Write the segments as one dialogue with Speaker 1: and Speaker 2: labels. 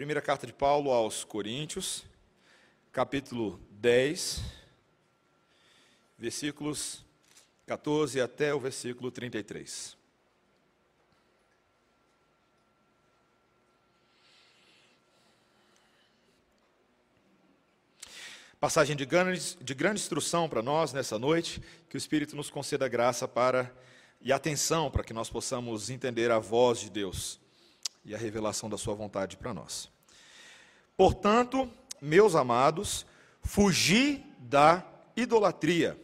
Speaker 1: Primeira carta de Paulo aos Coríntios, capítulo 10, versículos 14 até o versículo 33. Passagem de grande, de grande instrução para nós nessa noite, que o Espírito nos conceda graça para e atenção para que nós possamos entender a voz de Deus e a revelação da Sua vontade para nós. Portanto, meus amados, fugi da idolatria.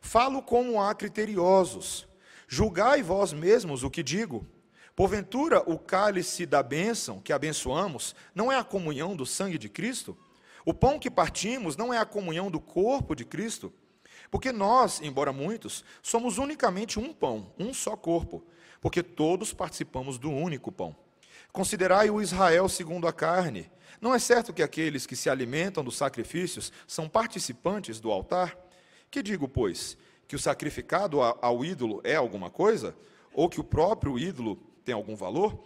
Speaker 1: Falo como há criteriosos. Julgai vós mesmos o que digo. Porventura, o cálice da bênção que abençoamos não é a comunhão do sangue de Cristo? O pão que partimos não é a comunhão do corpo de Cristo? Porque nós, embora muitos, somos unicamente um pão, um só corpo, porque todos participamos do único pão. Considerai o Israel segundo a carne. Não é certo que aqueles que se alimentam dos sacrifícios são participantes do altar? Que digo, pois, que o sacrificado ao ídolo é alguma coisa? Ou que o próprio ídolo tem algum valor?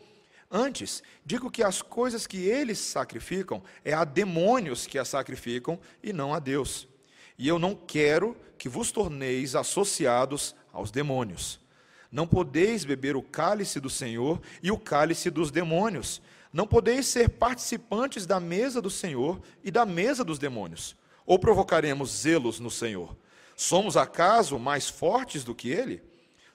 Speaker 1: Antes, digo que as coisas que eles sacrificam é a demônios que as sacrificam e não a Deus. E eu não quero que vos torneis associados aos demônios. Não podeis beber o cálice do Senhor e o cálice dos demônios. Não podeis ser participantes da mesa do Senhor e da mesa dos demônios. Ou provocaremos zelos no Senhor? Somos acaso mais fortes do que ele?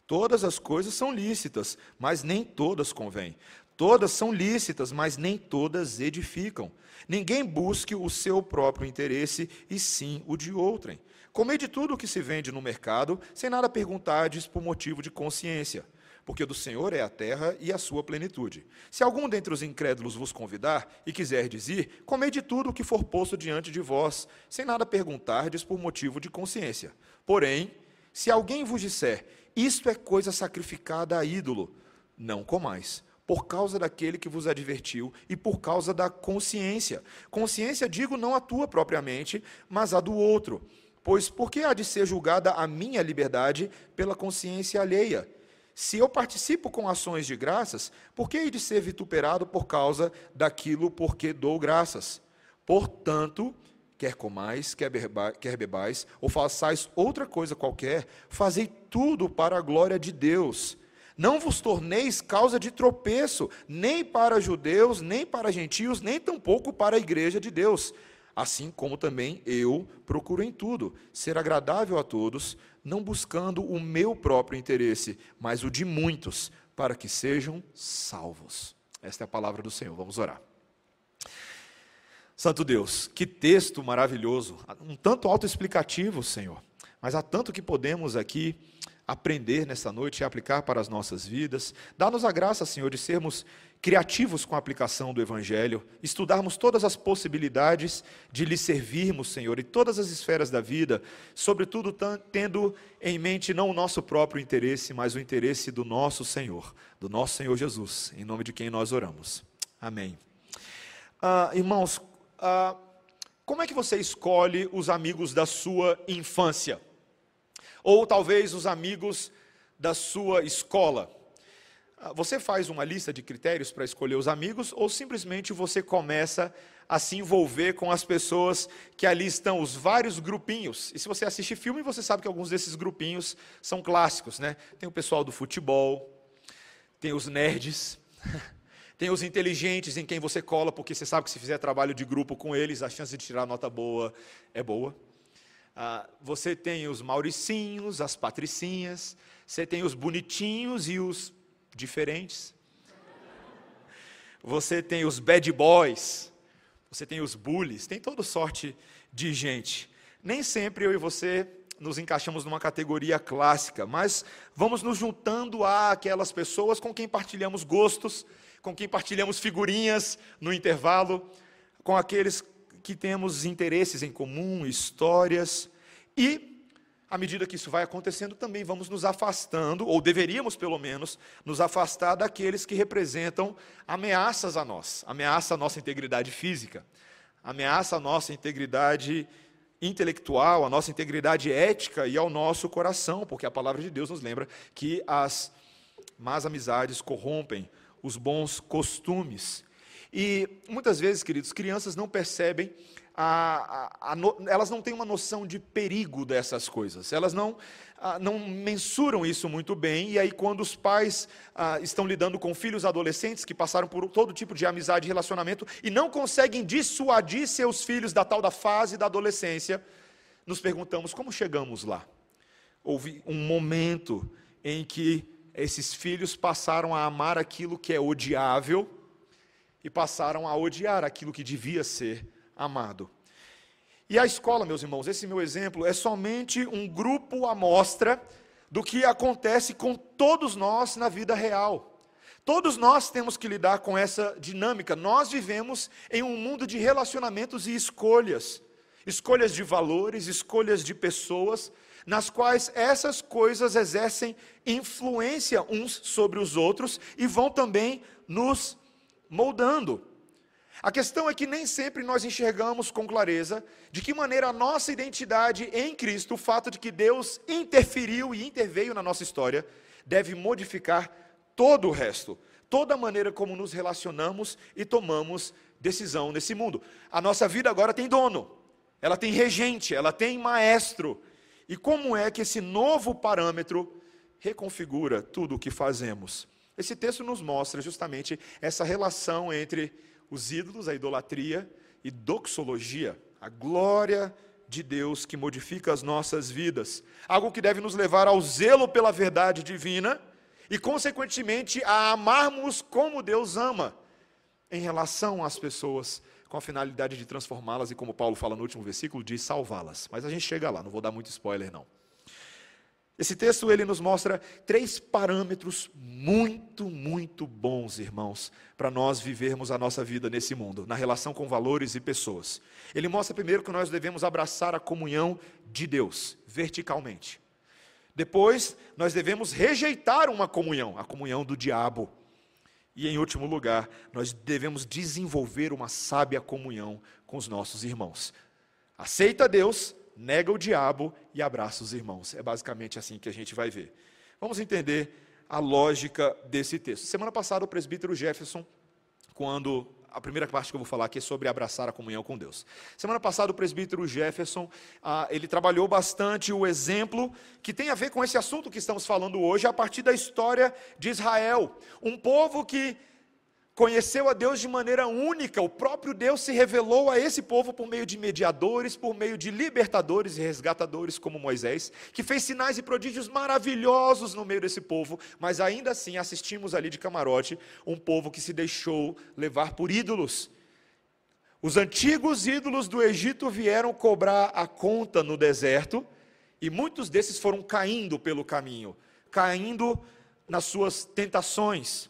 Speaker 1: Todas as coisas são lícitas, mas nem todas convêm. Todas são lícitas, mas nem todas edificam. Ninguém busque o seu próprio interesse, e sim o de outrem. Comei de tudo o que se vende no mercado, sem nada perguntardes por motivo de consciência, porque do Senhor é a terra e a sua plenitude. Se algum dentre os incrédulos vos convidar e quiser dizer, comei de tudo o que for posto diante de vós, sem nada perguntardes por motivo de consciência. Porém, se alguém vos disser, isto é coisa sacrificada a ídolo, não comais por causa daquele que vos advertiu e por causa da consciência. Consciência, digo, não a tua propriamente, mas a do outro. Pois por que há de ser julgada a minha liberdade pela consciência alheia? Se eu participo com ações de graças, por que hei de ser vituperado por causa daquilo por que dou graças? Portanto, quer comais, quer, quer bebais, ou façais outra coisa qualquer, fazei tudo para a glória de Deus. Não vos torneis causa de tropeço, nem para judeus, nem para gentios, nem tampouco para a igreja de Deus assim como também eu procuro em tudo ser agradável a todos, não buscando o meu próprio interesse, mas o de muitos, para que sejam salvos. Esta é a palavra do Senhor. Vamos orar. Santo Deus, que texto maravilhoso, um tanto autoexplicativo, Senhor, mas há tanto que podemos aqui aprender nessa noite e aplicar para as nossas vidas. Dá-nos a graça, Senhor, de sermos criativos com a aplicação do Evangelho, estudarmos todas as possibilidades de lhe servirmos, Senhor, em todas as esferas da vida, sobretudo tendo em mente não o nosso próprio interesse, mas o interesse do nosso Senhor, do nosso Senhor Jesus, em nome de quem nós oramos. Amém. Ah, irmãos, ah, como é que você escolhe os amigos da sua infância? Ou talvez os amigos da sua escola? Ah, você faz uma lista de critérios para escolher os amigos ou simplesmente você começa a se envolver com as pessoas que ali estão, os vários grupinhos. E se você assiste filme, você sabe que alguns desses grupinhos são clássicos, né? Tem o pessoal do futebol, tem os nerds, tem os inteligentes em quem você cola, porque você sabe que se fizer trabalho de grupo com eles, a chance de tirar nota boa é boa. Ah, você tem os mauricinhos, as patricinhas, você tem os bonitinhos e os diferentes. Você tem os bad boys, você tem os bullies, tem toda sorte de gente. Nem sempre eu e você nos encaixamos numa categoria clássica, mas vamos nos juntando a aquelas pessoas com quem partilhamos gostos, com quem partilhamos figurinhas no intervalo, com aqueles que temos interesses em comum, histórias e à medida que isso vai acontecendo, também vamos nos afastando, ou deveríamos pelo menos, nos afastar daqueles que representam ameaças a nós, ameaça à nossa integridade física, ameaça à nossa integridade intelectual, à nossa integridade ética e ao nosso coração, porque a palavra de Deus nos lembra que as más amizades corrompem os bons costumes. E muitas vezes, queridos, crianças não percebem, a, a, a no, elas não têm uma noção de perigo dessas coisas, elas não, não mensuram isso muito bem, e aí, quando os pais estão lidando com filhos adolescentes que passaram por todo tipo de amizade e relacionamento e não conseguem dissuadir seus filhos da tal da fase da adolescência, nos perguntamos como chegamos lá. Houve um momento em que esses filhos passaram a amar aquilo que é odiável e passaram a odiar aquilo que devia ser amado. E a escola, meus irmãos, esse meu exemplo é somente um grupo amostra do que acontece com todos nós na vida real. Todos nós temos que lidar com essa dinâmica. Nós vivemos em um mundo de relacionamentos e escolhas. Escolhas de valores, escolhas de pessoas, nas quais essas coisas exercem influência uns sobre os outros e vão também nos moldando. A questão é que nem sempre nós enxergamos com clareza de que maneira a nossa identidade em Cristo, o fato de que Deus interferiu e interveio na nossa história, deve modificar todo o resto, toda a maneira como nos relacionamos e tomamos decisão nesse mundo. A nossa vida agora tem dono, ela tem regente, ela tem maestro. E como é que esse novo parâmetro reconfigura tudo o que fazemos? Esse texto nos mostra justamente essa relação entre os ídolos, a idolatria e doxologia, a glória de Deus que modifica as nossas vidas. Algo que deve nos levar ao zelo pela verdade divina e, consequentemente, a amarmos como Deus ama em relação às pessoas, com a finalidade de transformá-las e, como Paulo fala no último versículo, de salvá-las. Mas a gente chega lá, não vou dar muito spoiler, não. Esse texto ele nos mostra três parâmetros muito, muito bons, irmãos, para nós vivermos a nossa vida nesse mundo, na relação com valores e pessoas. Ele mostra primeiro que nós devemos abraçar a comunhão de Deus, verticalmente. Depois, nós devemos rejeitar uma comunhão, a comunhão do diabo. E em último lugar, nós devemos desenvolver uma sábia comunhão com os nossos irmãos. Aceita Deus, nega o diabo e abraça os irmãos. É basicamente assim que a gente vai ver. Vamos entender a lógica desse texto. Semana passada, o presbítero Jefferson, quando a primeira parte que eu vou falar aqui é sobre abraçar a comunhão com Deus. Semana passada, o presbítero Jefferson, ah, ele trabalhou bastante o exemplo que tem a ver com esse assunto que estamos falando hoje, a partir da história de Israel. Um povo que conheceu a Deus de maneira única. O próprio Deus se revelou a esse povo por meio de mediadores, por meio de libertadores e resgatadores como Moisés, que fez sinais e prodígios maravilhosos no meio desse povo, mas ainda assim assistimos ali de camarote um povo que se deixou levar por ídolos. Os antigos ídolos do Egito vieram cobrar a conta no deserto, e muitos desses foram caindo pelo caminho, caindo nas suas tentações.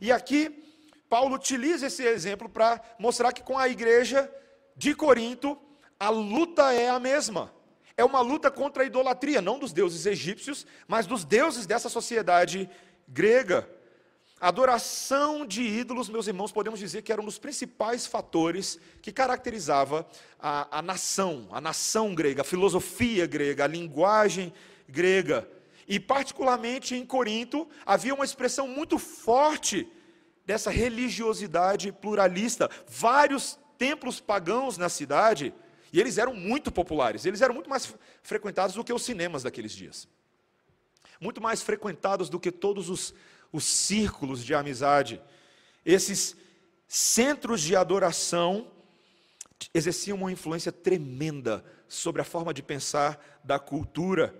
Speaker 1: E aqui Paulo utiliza esse exemplo para mostrar que com a igreja de Corinto, a luta é a mesma. É uma luta contra a idolatria, não dos deuses egípcios, mas dos deuses dessa sociedade grega. A adoração de ídolos, meus irmãos, podemos dizer que era um dos principais fatores que caracterizava a, a nação, a nação grega, a filosofia grega, a linguagem grega. E, particularmente em Corinto, havia uma expressão muito forte dessa religiosidade pluralista. Vários templos pagãos na cidade, e eles eram muito populares, eles eram muito mais frequentados do que os cinemas daqueles dias. Muito mais frequentados do que todos os, os círculos de amizade. Esses centros de adoração exerciam uma influência tremenda sobre a forma de pensar da cultura.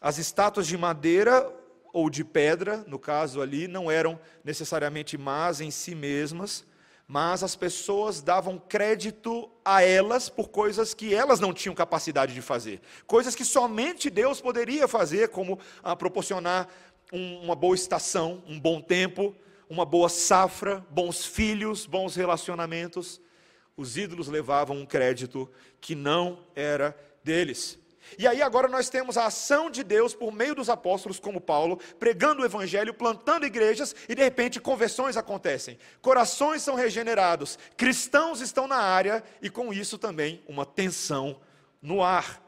Speaker 1: As estátuas de madeira ou de pedra, no caso ali, não eram necessariamente más em si mesmas, mas as pessoas davam crédito a elas por coisas que elas não tinham capacidade de fazer, coisas que somente Deus poderia fazer, como ah, proporcionar um, uma boa estação, um bom tempo, uma boa safra, bons filhos, bons relacionamentos. Os ídolos levavam um crédito que não era deles. E aí agora nós temos a ação de Deus por meio dos apóstolos como Paulo, pregando o evangelho, plantando igrejas e de repente conversões acontecem. Corações são regenerados, cristãos estão na área e com isso também uma tensão no ar.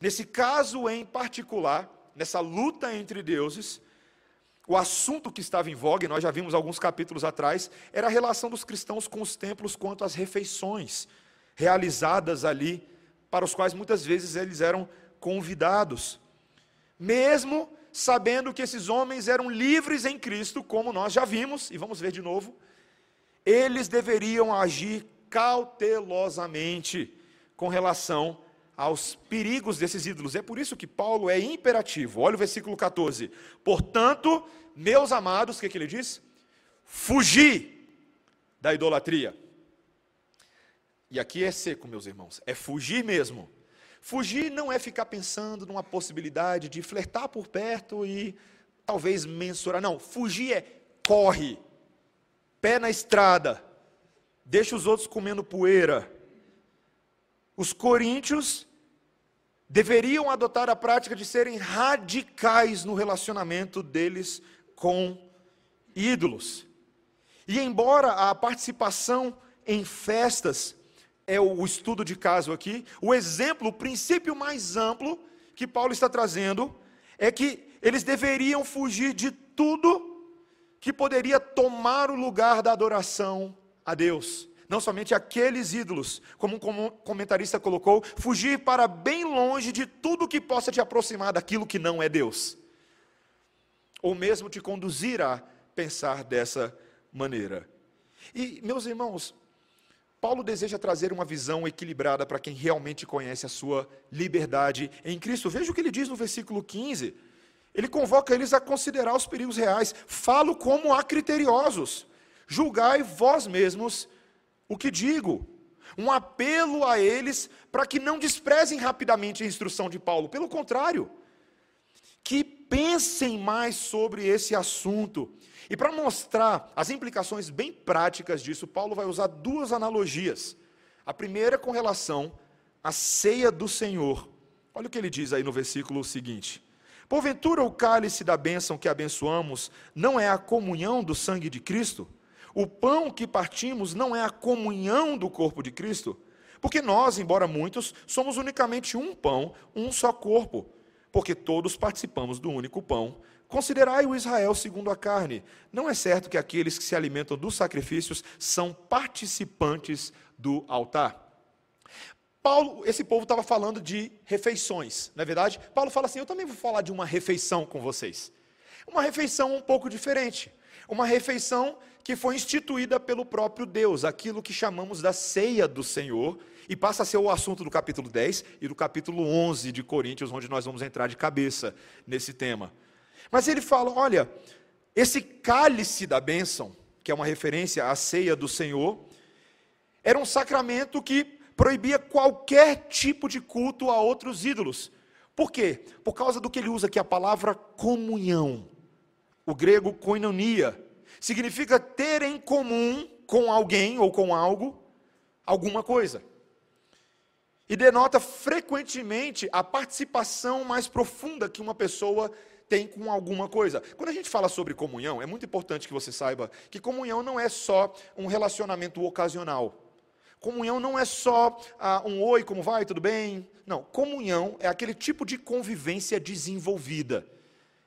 Speaker 1: Nesse caso em particular, nessa luta entre deuses, o assunto que estava em voga, e nós já vimos alguns capítulos atrás, era a relação dos cristãos com os templos quanto às refeições realizadas ali, para os quais muitas vezes eles eram convidados. Mesmo sabendo que esses homens eram livres em Cristo, como nós já vimos, e vamos ver de novo, eles deveriam agir cautelosamente com relação aos perigos desses ídolos. É por isso que Paulo é imperativo. Olha o versículo 14. Portanto, meus amados, o que, que ele diz? Fugir da idolatria. E aqui é seco, meus irmãos, é fugir mesmo. Fugir não é ficar pensando numa possibilidade de flertar por perto e talvez mensurar. Não, fugir é corre, pé na estrada, deixa os outros comendo poeira, os coríntios deveriam adotar a prática de serem radicais no relacionamento deles com ídolos. E embora a participação em festas é o estudo de caso aqui, o exemplo, o princípio mais amplo que Paulo está trazendo é que eles deveriam fugir de tudo que poderia tomar o lugar da adoração a Deus. Não somente aqueles ídolos, como um comentarista colocou, fugir para bem longe de tudo que possa te aproximar daquilo que não é Deus, ou mesmo te conduzir a pensar dessa maneira. E, meus irmãos, Paulo deseja trazer uma visão equilibrada para quem realmente conhece a sua liberdade em Cristo. Veja o que ele diz no versículo 15. Ele convoca eles a considerar os perigos reais. Falo como a criteriosos. Julgai vós mesmos o que digo. Um apelo a eles para que não desprezem rapidamente a instrução de Paulo, pelo contrário, que pensem mais sobre esse assunto. E para mostrar as implicações bem práticas disso, Paulo vai usar duas analogias. A primeira com relação à ceia do Senhor. Olha o que ele diz aí no versículo seguinte: Porventura o cálice da bênção que abençoamos não é a comunhão do sangue de Cristo? O pão que partimos não é a comunhão do corpo de Cristo? Porque nós, embora muitos, somos unicamente um pão, um só corpo, porque todos participamos do único pão. Considerai o Israel segundo a carne. Não é certo que aqueles que se alimentam dos sacrifícios são participantes do altar? Paulo, esse povo estava falando de refeições, não é verdade? Paulo fala assim: eu também vou falar de uma refeição com vocês. Uma refeição um pouco diferente. Uma refeição que foi instituída pelo próprio Deus, aquilo que chamamos da ceia do Senhor, e passa a ser o assunto do capítulo 10 e do capítulo 11 de Coríntios, onde nós vamos entrar de cabeça nesse tema. Mas ele fala: olha, esse cálice da bênção, que é uma referência à ceia do Senhor, era um sacramento que proibia qualquer tipo de culto a outros ídolos. Por quê? Por causa do que ele usa aqui, a palavra comunhão. O grego koinonia, significa ter em comum com alguém ou com algo alguma coisa. E denota frequentemente a participação mais profunda que uma pessoa tem com alguma coisa. Quando a gente fala sobre comunhão, é muito importante que você saiba que comunhão não é só um relacionamento ocasional. Comunhão não é só ah, um oi, como vai, tudo bem? Não, comunhão é aquele tipo de convivência desenvolvida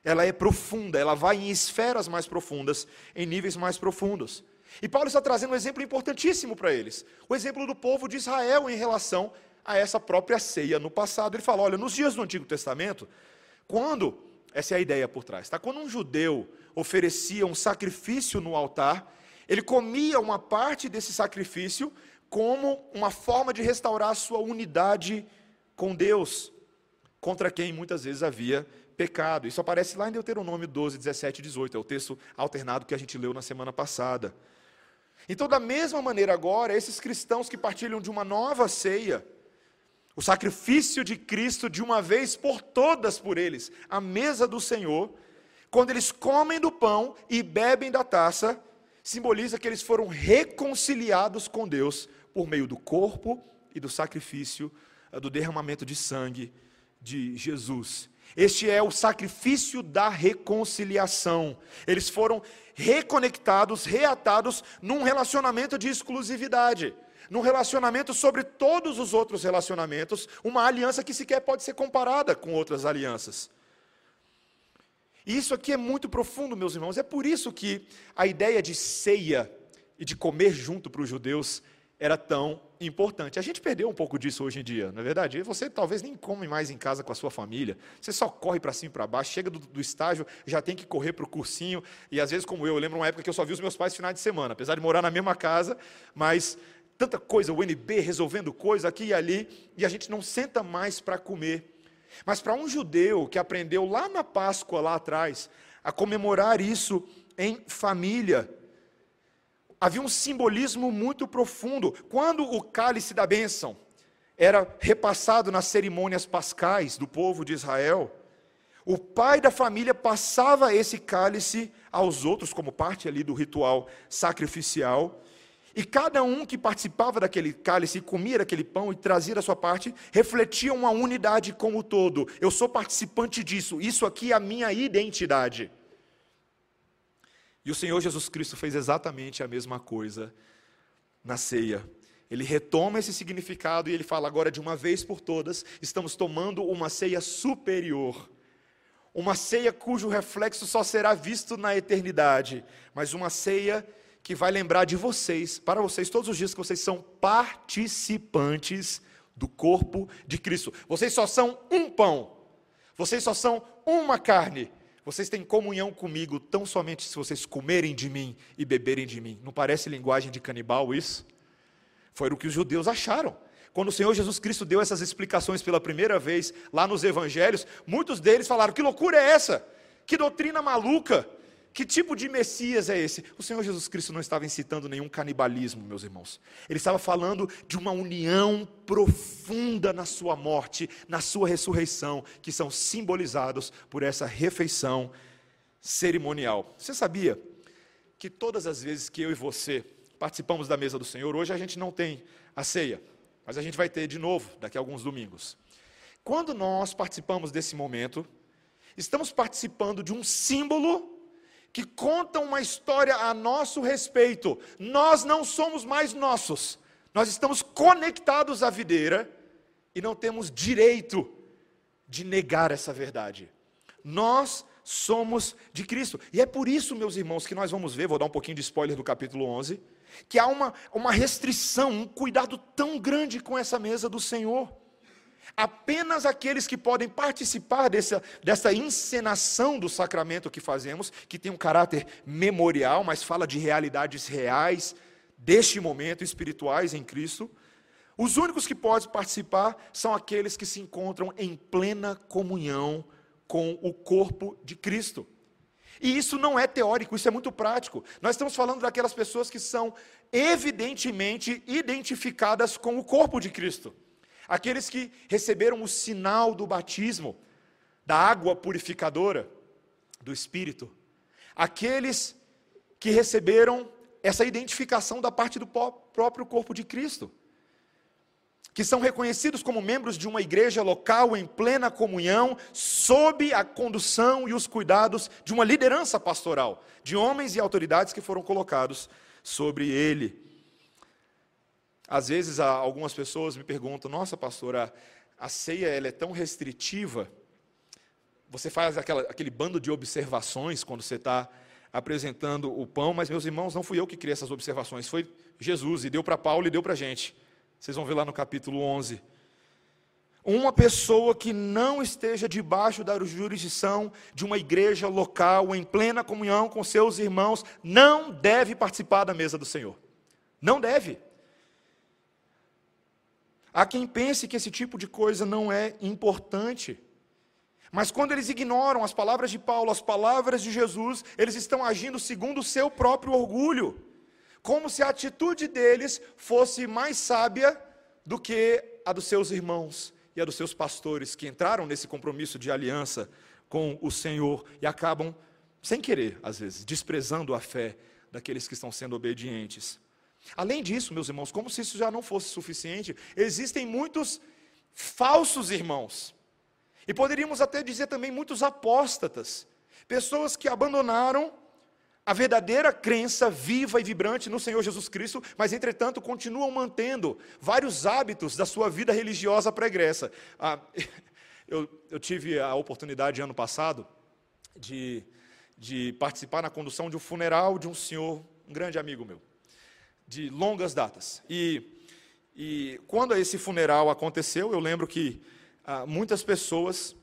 Speaker 1: ela é profunda, ela vai em esferas mais profundas, em níveis mais profundos. E Paulo está trazendo um exemplo importantíssimo para eles: o exemplo do povo de Israel em relação a essa própria ceia no passado. Ele fala: olha, nos dias do Antigo Testamento, quando, essa é a ideia por trás, tá? quando um judeu oferecia um sacrifício no altar, ele comia uma parte desse sacrifício como uma forma de restaurar a sua unidade com Deus, contra quem muitas vezes havia pecado. Isso aparece lá em Deuteronômio 12, 17 e 18, é o texto alternado que a gente leu na semana passada. Então, da mesma maneira, agora, esses cristãos que partilham de uma nova ceia, o sacrifício de Cristo de uma vez por todas por eles, a mesa do Senhor, quando eles comem do pão e bebem da taça, simboliza que eles foram reconciliados com Deus por meio do corpo e do sacrifício, eh, do derramamento de sangue de Jesus. Este é o sacrifício da reconciliação. Eles foram reconectados, reatados num relacionamento de exclusividade, num relacionamento sobre todos os outros relacionamentos, uma aliança que sequer pode ser comparada com outras alianças. E isso aqui é muito profundo, meus irmãos. É por isso que a ideia de ceia e de comer junto para os judeus era tão importante. A gente perdeu um pouco disso hoje em dia, não é verdade? Você talvez nem come mais em casa com a sua família, você só corre para cima e para baixo, chega do, do, estágio, já tem que correr para o cursinho, e às vezes, como eu, eu lembro uma época que eu só vi os meus pais finais de semana, apesar de morar na mesma casa, mas tanta coisa, o NB resolvendo coisa aqui e ali, e a gente não senta mais para comer. Mas para um judeu que aprendeu lá na Páscoa, lá atrás, a comemorar isso em família, havia um simbolismo muito profundo. Quando o cálice da bênção era repassado nas cerimônias pascais do povo de Israel, o pai da família passava esse cálice aos outros, como parte ali do ritual sacrificial, e cada um que participava daquele cálice, comia aquele pão e trazia da sua parte, refletia uma unidade como todo. Eu sou participante disso, isso aqui é a minha identidade. E o Senhor Jesus Cristo fez exatamente a mesma coisa na ceia. Ele retoma esse significado e ele fala agora de uma vez por todas, estamos tomando uma ceia superior. Uma ceia cujo reflexo só será visto na eternidade, mas uma ceia que vai lembrar de vocês, para vocês todos os dias que vocês são participantes do corpo de Cristo. Vocês só são um pão. Vocês só são uma carne. Vocês têm comunhão comigo tão somente se vocês comerem de mim e beberem de mim. Não parece linguagem de canibal isso? Foi o que os judeus acharam. Quando o Senhor Jesus Cristo deu essas explicações pela primeira vez lá nos evangelhos, muitos deles falaram: Que loucura é essa? Que doutrina maluca! Que tipo de Messias é esse? O Senhor Jesus Cristo não estava incitando nenhum canibalismo, meus irmãos. Ele estava falando de uma união profunda na sua morte, na sua ressurreição, que são simbolizados por essa refeição cerimonial. Você sabia que todas as vezes que eu e você participamos da mesa do Senhor, hoje a gente não tem a ceia, mas a gente vai ter de novo daqui a alguns domingos. Quando nós participamos desse momento, estamos participando de um símbolo que contam uma história a nosso respeito. Nós não somos mais nossos, nós estamos conectados à videira e não temos direito de negar essa verdade. Nós somos de Cristo. E é por isso, meus irmãos, que nós vamos ver, vou dar um pouquinho de spoiler do capítulo 11, que há uma, uma restrição, um cuidado tão grande com essa mesa do Senhor. Apenas aqueles que podem participar dessa, dessa encenação do sacramento que fazemos, que tem um caráter memorial, mas fala de realidades reais deste momento, espirituais em Cristo. Os únicos que podem participar são aqueles que se encontram em plena comunhão com o corpo de Cristo. E isso não é teórico, isso é muito prático. Nós estamos falando daquelas pessoas que são evidentemente identificadas com o corpo de Cristo aqueles que receberam o sinal do batismo, da água purificadora do Espírito, aqueles que receberam essa identificação da parte do próprio corpo de Cristo, que são reconhecidos como membros de uma igreja local em plena comunhão, sob a condução e os cuidados de uma liderança pastoral, de homens e autoridades que foram colocados sobre ele. Às vezes algumas pessoas me perguntam: "Nossa, pastora, a ceia ela é tão restritiva? Você faz aquela, aquele bando de observações quando você está apresentando o pão, mas meus irmãos, não fui eu que criei essas observações, foi Jesus e deu para Paulo e deu para a gente. Vocês vão ver lá no capítulo 11. Uma pessoa que não esteja debaixo da jurisdição de uma igreja local, em plena comunhão com seus irmãos, não deve participar da mesa do Senhor. Não deve. Há quem pense que esse tipo de coisa não é importante. Mas quando eles ignoram as palavras de Paulo, as palavras de Jesus, eles estão agindo segundo o seu próprio orgulho, como se a atitude deles fosse mais sábia do que a dos seus irmãos e a dos seus pastores, que entraram nesse compromisso de aliança com o Senhor e acabam, sem querer, às vezes, desprezando a fé daqueles que estão sendo obedientes. Além disso, meus irmãos, como se isso já não fosse suficiente, existem muitos falsos irmãos. E poderíamos até dizer também muitos apóstatas, pessoas que abandonaram a verdadeira crença viva e vibrante no Senhor Jesus Cristo, mas entretanto continuam mantendo vários hábitos da sua vida religiosa pregressa. Ah, eu, eu tive a oportunidade ano passado de, de participar na condução de um funeral de um senhor, um grande amigo meu, de longas datas. E, e quando esse funeral aconteceu, eu lembro que ah, muitas pessoas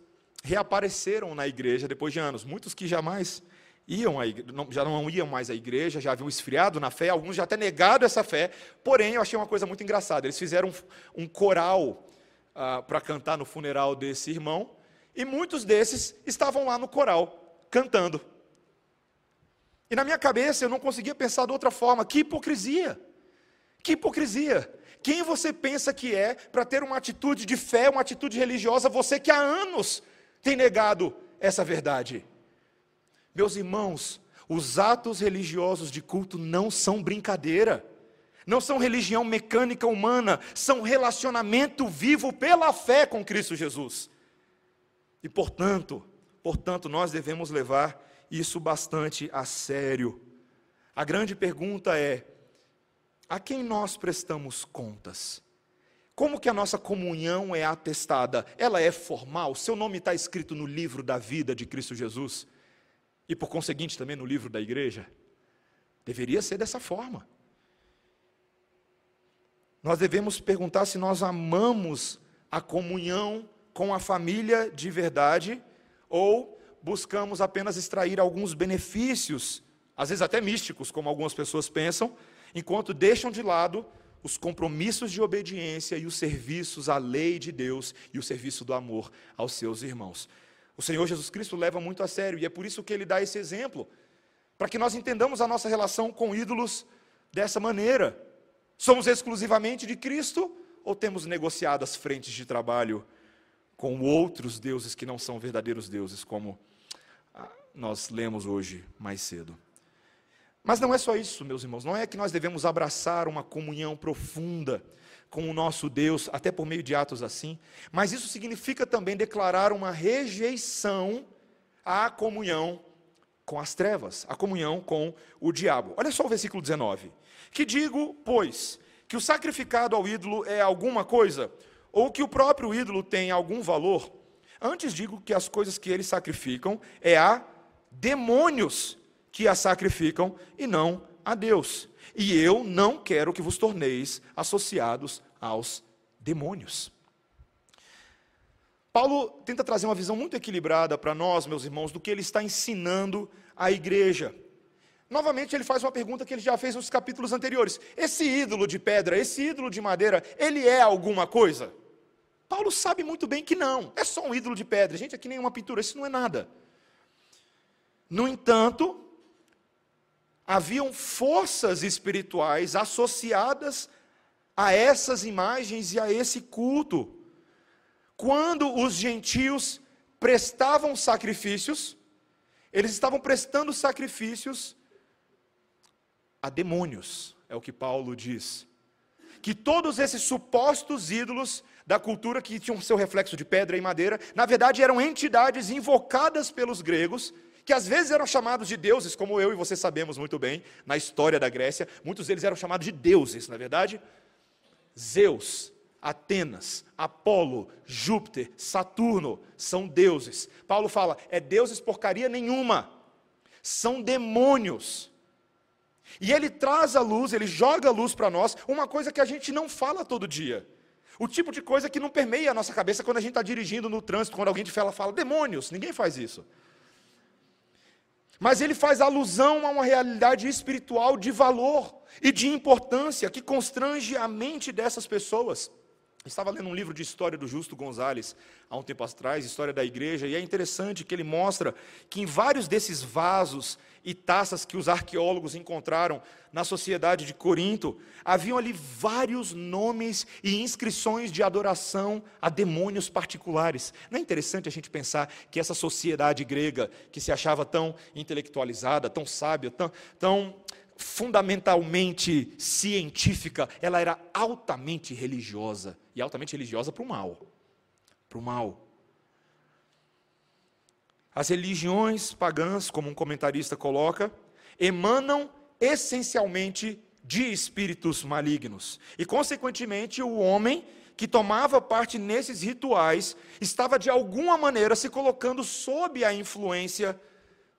Speaker 1: reapareceram na igreja depois de anos, muitos que jamais iam igreja, não, já não iam mais à igreja, já haviam esfriado na fé, alguns já até negado essa fé, porém eu achei uma coisa muito engraçada, eles fizeram um, um coral ah, para cantar no funeral desse irmão, e muitos desses estavam lá no coral, cantando. E na minha cabeça eu não conseguia pensar de outra forma, que hipocrisia, que hipocrisia, quem você pensa que é para ter uma atitude de fé, uma atitude religiosa, você que há anos tem negado essa verdade? Meus irmãos, os atos religiosos de culto não são brincadeira, não são religião mecânica humana, são relacionamento vivo pela fé com Cristo Jesus. E portanto, portanto, nós devemos levar isso bastante a sério. A grande pergunta é: a quem nós prestamos contas? Como que a nossa comunhão é atestada? Ela é formal? Seu nome está escrito no livro da vida de Cristo Jesus? e, por conseguinte, também no livro da igreja? Deveria ser dessa forma. Nós devemos perguntar se nós amamos a comunhão com a família de verdade ou buscamos apenas extrair alguns benefícios, às vezes até místicos, como algumas pessoas pensam, enquanto deixam de lado os compromissos de obediência e os serviços à lei de Deus e o serviço do amor aos seus irmãos. O Senhor Jesus Cristo leva muito a sério, e é por isso que ele dá esse exemplo, para que nós entendamos a nossa relação com ídolos dessa maneira. Somos exclusivamente de Cristo ou temos negociado as frentes de trabalho com outros deuses que não são verdadeiros deuses, como nós lemos hoje mais cedo? Mas não é só isso, meus irmãos, não é que nós devemos abraçar uma comunhão profunda com o nosso Deus, até por meio de atos assim, mas isso significa também declarar uma rejeição à comunhão com as trevas, à comunhão com o diabo. Olha só o versículo 19: Que digo, pois, que o sacrificado ao ídolo é alguma coisa, ou que o próprio ídolo tem algum valor? Antes digo que as coisas que eles sacrificam é a demônios que as sacrificam e não a Deus. E eu não quero que vos torneis associados aos demônios. Paulo tenta trazer uma visão muito equilibrada para nós, meus irmãos, do que ele está ensinando à igreja. Novamente, ele faz uma pergunta que ele já fez nos capítulos anteriores: esse ídolo de pedra, esse ídolo de madeira, ele é alguma coisa? Paulo sabe muito bem que não, é só um ídolo de pedra. Gente, aqui nenhuma pintura, isso não é nada. No entanto, haviam forças espirituais associadas a essas imagens e a esse culto. Quando os gentios prestavam sacrifícios, eles estavam prestando sacrifícios a demônios, é o que Paulo diz. Que todos esses supostos ídolos da cultura que tinham seu reflexo de pedra e madeira, na verdade eram entidades invocadas pelos gregos que às vezes eram chamados de deuses, como eu e você sabemos muito bem, na história da Grécia, muitos deles eram chamados de deuses, na é verdade. Zeus, Atenas, Apolo, Júpiter, Saturno são deuses. Paulo fala, é deuses porcaria nenhuma, são demônios. E ele traz a luz, ele joga a luz para nós, uma coisa que a gente não fala todo dia. O tipo de coisa que não permeia a nossa cabeça quando a gente está dirigindo no trânsito, quando alguém te fala, fala, demônios, ninguém faz isso. Mas ele faz alusão a uma realidade espiritual de valor e de importância que constrange a mente dessas pessoas. Estava lendo um livro de história do Justo Gonzalez há um tempo atrás, história da igreja, e é interessante que ele mostra que em vários desses vasos e taças que os arqueólogos encontraram na sociedade de Corinto, haviam ali vários nomes e inscrições de adoração a demônios particulares. Não é interessante a gente pensar que essa sociedade grega, que se achava tão intelectualizada, tão sábia, tão, tão fundamentalmente científica, ela era altamente religiosa, e altamente religiosa para o mal. Para o mal. As religiões pagãs, como um comentarista coloca, emanam essencialmente de espíritos malignos. E, consequentemente, o homem que tomava parte nesses rituais estava, de alguma maneira, se colocando sob a influência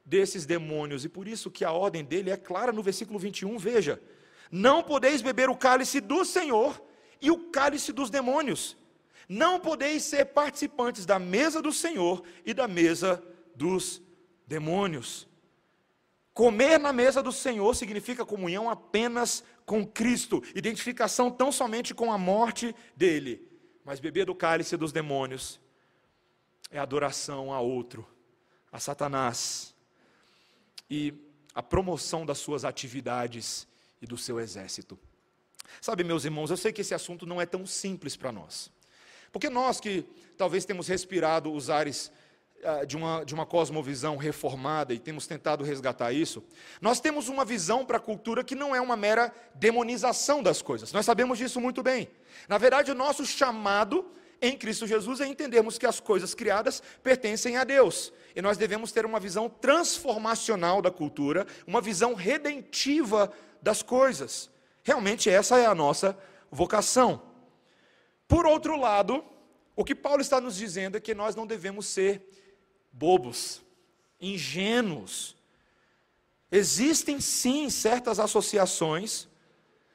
Speaker 1: desses demônios. E por isso que a ordem dele é clara no versículo 21, veja: Não podeis beber o cálice do Senhor e o cálice dos demônios. Não podeis ser participantes da mesa do Senhor e da mesa dos demônios. Comer na mesa do Senhor significa comunhão apenas com Cristo, identificação tão somente com a morte dele. Mas beber do cálice dos demônios é adoração a outro, a Satanás, e a promoção das suas atividades e do seu exército. Sabe, meus irmãos, eu sei que esse assunto não é tão simples para nós. Porque nós que talvez temos respirado os ares de uma, de uma cosmovisão reformada e temos tentado resgatar isso, nós temos uma visão para a cultura que não é uma mera demonização das coisas. Nós sabemos disso muito bem. Na verdade, o nosso chamado em Cristo Jesus é entendermos que as coisas criadas pertencem a Deus. E nós devemos ter uma visão transformacional da cultura, uma visão redentiva das coisas. Realmente essa é a nossa vocação. Por outro lado, o que Paulo está nos dizendo é que nós não devemos ser bobos, ingênuos. Existem sim certas associações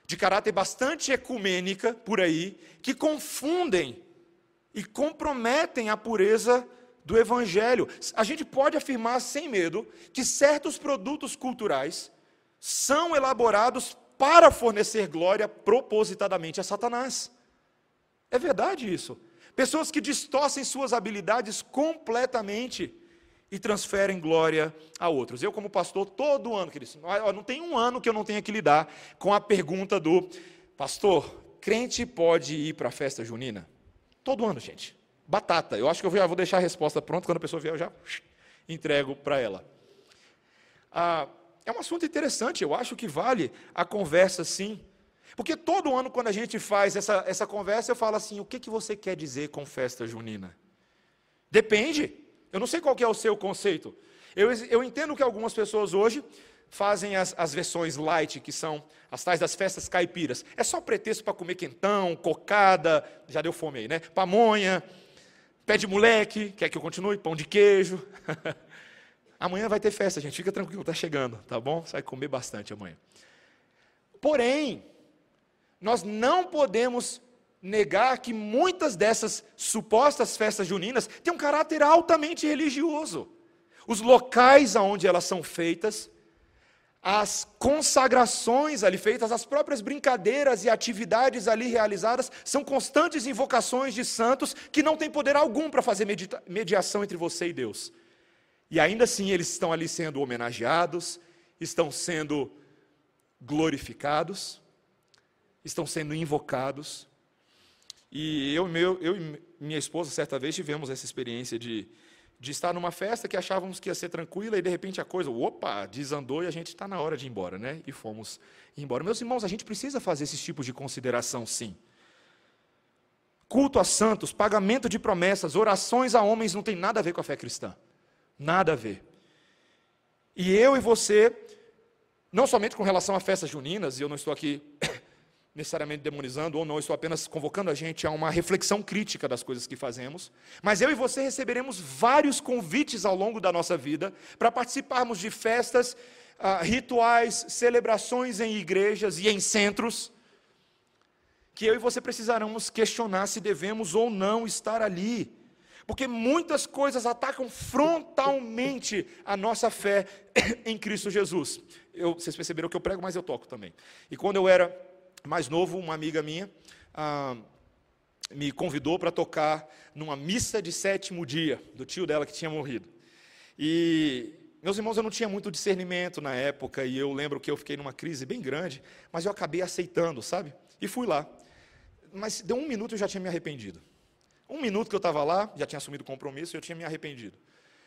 Speaker 1: de caráter bastante ecumênica por aí que confundem e comprometem a pureza do Evangelho. A gente pode afirmar sem medo que certos produtos culturais são elaborados para fornecer glória propositadamente a Satanás. É verdade isso. Pessoas que distorcem suas habilidades completamente e transferem glória a outros. Eu, como pastor, todo ano, querido, não tem um ano que eu não tenha que lidar com a pergunta do pastor: crente pode ir para a festa junina? Todo ano, gente. Batata. Eu acho que eu já vou deixar a resposta pronta, quando a pessoa vier, eu já entrego para ela. Ah, é um assunto interessante, eu acho que vale a conversa sim. Porque todo ano, quando a gente faz essa, essa conversa, eu falo assim: o que, que você quer dizer com festa junina? Depende. Eu não sei qual é o seu conceito. Eu, eu entendo que algumas pessoas hoje fazem as, as versões light, que são as tais das festas caipiras. É só pretexto para comer quentão, cocada, já deu fome aí, né? Pamonha, pé de moleque, quer que eu continue? Pão de queijo. amanhã vai ter festa, gente, fica tranquilo, está chegando, tá bom? Você vai comer bastante amanhã. Porém, nós não podemos negar que muitas dessas supostas festas juninas têm um caráter altamente religioso. Os locais aonde elas são feitas as consagrações ali feitas, as próprias brincadeiras e atividades ali realizadas, são constantes invocações de santos que não têm poder algum para fazer mediação entre você e Deus. E ainda assim eles estão ali sendo homenageados, estão sendo glorificados, estão sendo invocados. E eu, meu, eu e minha esposa, certa vez, tivemos essa experiência de de estar numa festa que achávamos que ia ser tranquila e de repente a coisa, opa, desandou e a gente está na hora de ir embora, né? E fomos embora. Meus irmãos, a gente precisa fazer esses tipos de consideração, sim. Culto a santos, pagamento de promessas, orações a homens não tem nada a ver com a fé cristã. Nada a ver. E eu e você, não somente com relação a festas juninas, e eu não estou aqui necessariamente demonizando ou não, estou apenas convocando a gente a uma reflexão crítica das coisas que fazemos. Mas eu e você receberemos vários convites ao longo da nossa vida para participarmos de festas, uh, rituais, celebrações em igrejas e em centros, que eu e você precisaremos questionar se devemos ou não estar ali. Porque muitas coisas atacam frontalmente a nossa fé em Cristo Jesus. Eu, vocês perceberam que eu prego, mas eu toco também. E quando eu era mais novo, uma amiga minha ah, me convidou para tocar numa missa de sétimo dia do tio dela que tinha morrido. E meus irmãos, eu não tinha muito discernimento na época e eu lembro que eu fiquei numa crise bem grande, mas eu acabei aceitando, sabe? E fui lá. Mas deu um minuto eu já tinha me arrependido. Um minuto que eu estava lá, já tinha assumido compromisso e eu tinha me arrependido.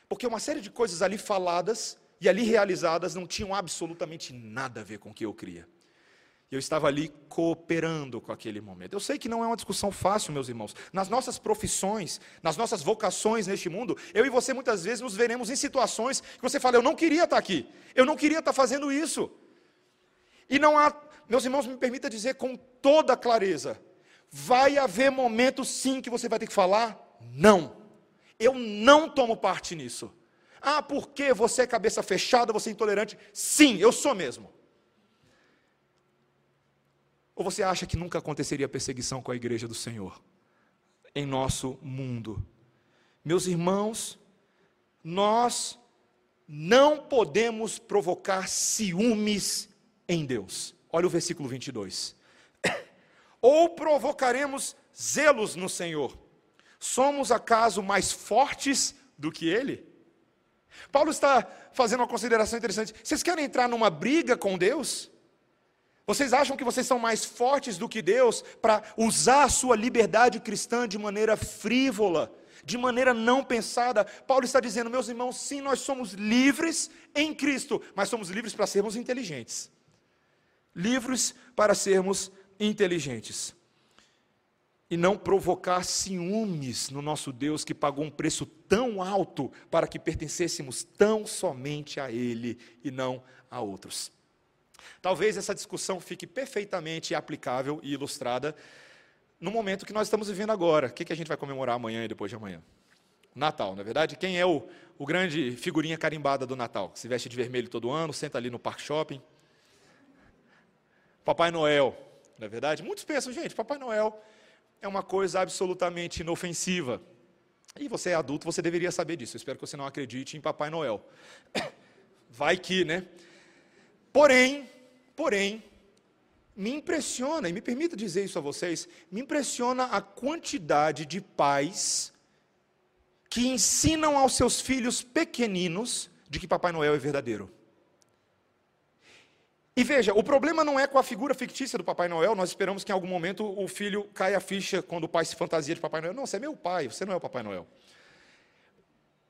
Speaker 1: Porque uma série de coisas ali faladas e ali realizadas não tinham absolutamente nada a ver com o que eu cria eu estava ali cooperando com aquele momento. Eu sei que não é uma discussão fácil, meus irmãos. Nas nossas profissões, nas nossas vocações neste mundo, eu e você muitas vezes nos veremos em situações que você fala: eu não queria estar aqui, eu não queria estar fazendo isso. E não há, meus irmãos, me permita dizer com toda clareza: vai haver momentos sim que você vai ter que falar: não, eu não tomo parte nisso. Ah, porque você é cabeça fechada, você é intolerante? Sim, eu sou mesmo. Ou você acha que nunca aconteceria perseguição com a igreja do Senhor em nosso mundo? Meus irmãos, nós não podemos provocar ciúmes em Deus. Olha o versículo 22. Ou provocaremos zelos no Senhor. Somos acaso mais fortes do que Ele? Paulo está fazendo uma consideração interessante. Vocês querem entrar numa briga com Deus? Vocês acham que vocês são mais fortes do que Deus para usar a sua liberdade cristã de maneira frívola, de maneira não pensada? Paulo está dizendo, meus irmãos, sim, nós somos livres em Cristo, mas somos livres para sermos inteligentes. Livres para sermos inteligentes. E não provocar ciúmes no nosso Deus que pagou um preço tão alto para que pertencêssemos tão somente a Ele e não a outros. Talvez essa discussão fique perfeitamente aplicável e ilustrada no momento que nós estamos vivendo agora. O que, que a gente vai comemorar amanhã e depois de amanhã? Natal, não é verdade? Quem é o, o grande figurinha carimbada do Natal? Se veste de vermelho todo ano, senta ali no Parque Shopping. Papai Noel, não é verdade? Muitos pensam, gente, Papai Noel é uma coisa absolutamente inofensiva. E você é adulto, você deveria saber disso. Eu espero que você não acredite em Papai Noel. Vai que, né? Porém, porém, me impressiona, e me permita dizer isso a vocês, me impressiona a quantidade de pais que ensinam aos seus filhos pequeninos de que Papai Noel é verdadeiro. E veja, o problema não é com a figura fictícia do Papai Noel, nós esperamos que em algum momento o filho caia a ficha quando o pai se fantasia de Papai Noel. Não, você é meu pai, você não é o Papai Noel.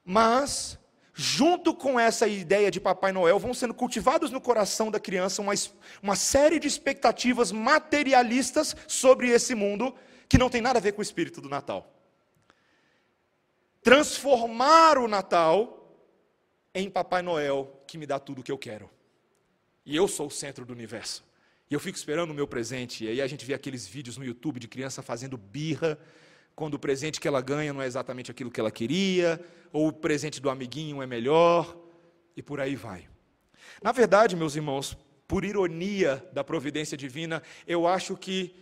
Speaker 1: Mas junto com essa ideia de Papai Noel, vão sendo cultivados no coração da criança uma, uma série de expectativas materialistas sobre esse mundo que não tem nada a ver com o espírito do Natal. Transformar o Natal em Papai Noel que me dá tudo o que eu quero. E eu sou o centro do universo. E eu fico esperando o meu presente. E aí a gente vê aqueles vídeos no YouTube de criança fazendo birra quando o presente que ela ganha não é exatamente aquilo que ela queria, ou o presente do amiguinho é melhor, e por aí vai. Na verdade, meus irmãos, por ironia da providência divina, eu acho que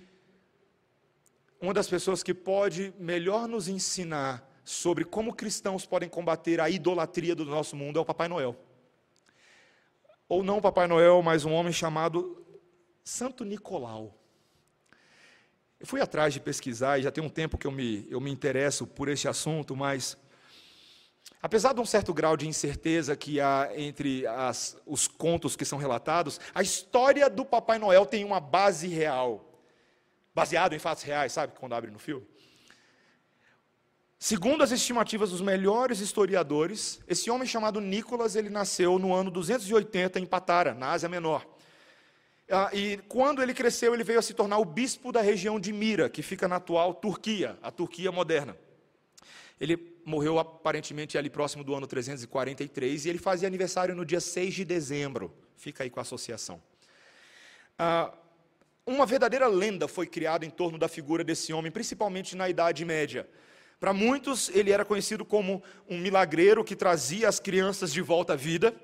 Speaker 1: uma das pessoas que pode melhor nos ensinar sobre como cristãos podem combater a idolatria do nosso mundo é o Papai Noel. Ou não o Papai Noel, mas um homem chamado Santo Nicolau. Eu fui atrás de pesquisar e já tem um tempo que eu me, eu me interesso por esse assunto, mas apesar de um certo grau de incerteza que há entre as, os contos que são relatados, a história do Papai Noel tem uma base real, baseado em fatos reais, sabe, quando abre no filme? Segundo as estimativas dos melhores historiadores, esse homem chamado Nicolas, ele nasceu no ano 280 em Patara, na Ásia Menor. Ah, e quando ele cresceu, ele veio a se tornar o bispo da região de Mira, que fica na atual Turquia, a Turquia moderna. Ele morreu aparentemente ali próximo do ano 343 e ele fazia aniversário no dia 6 de dezembro. Fica aí com a associação. Ah, uma verdadeira lenda foi criada em torno da figura desse homem, principalmente na Idade Média. Para muitos, ele era conhecido como um milagreiro que trazia as crianças de volta à vida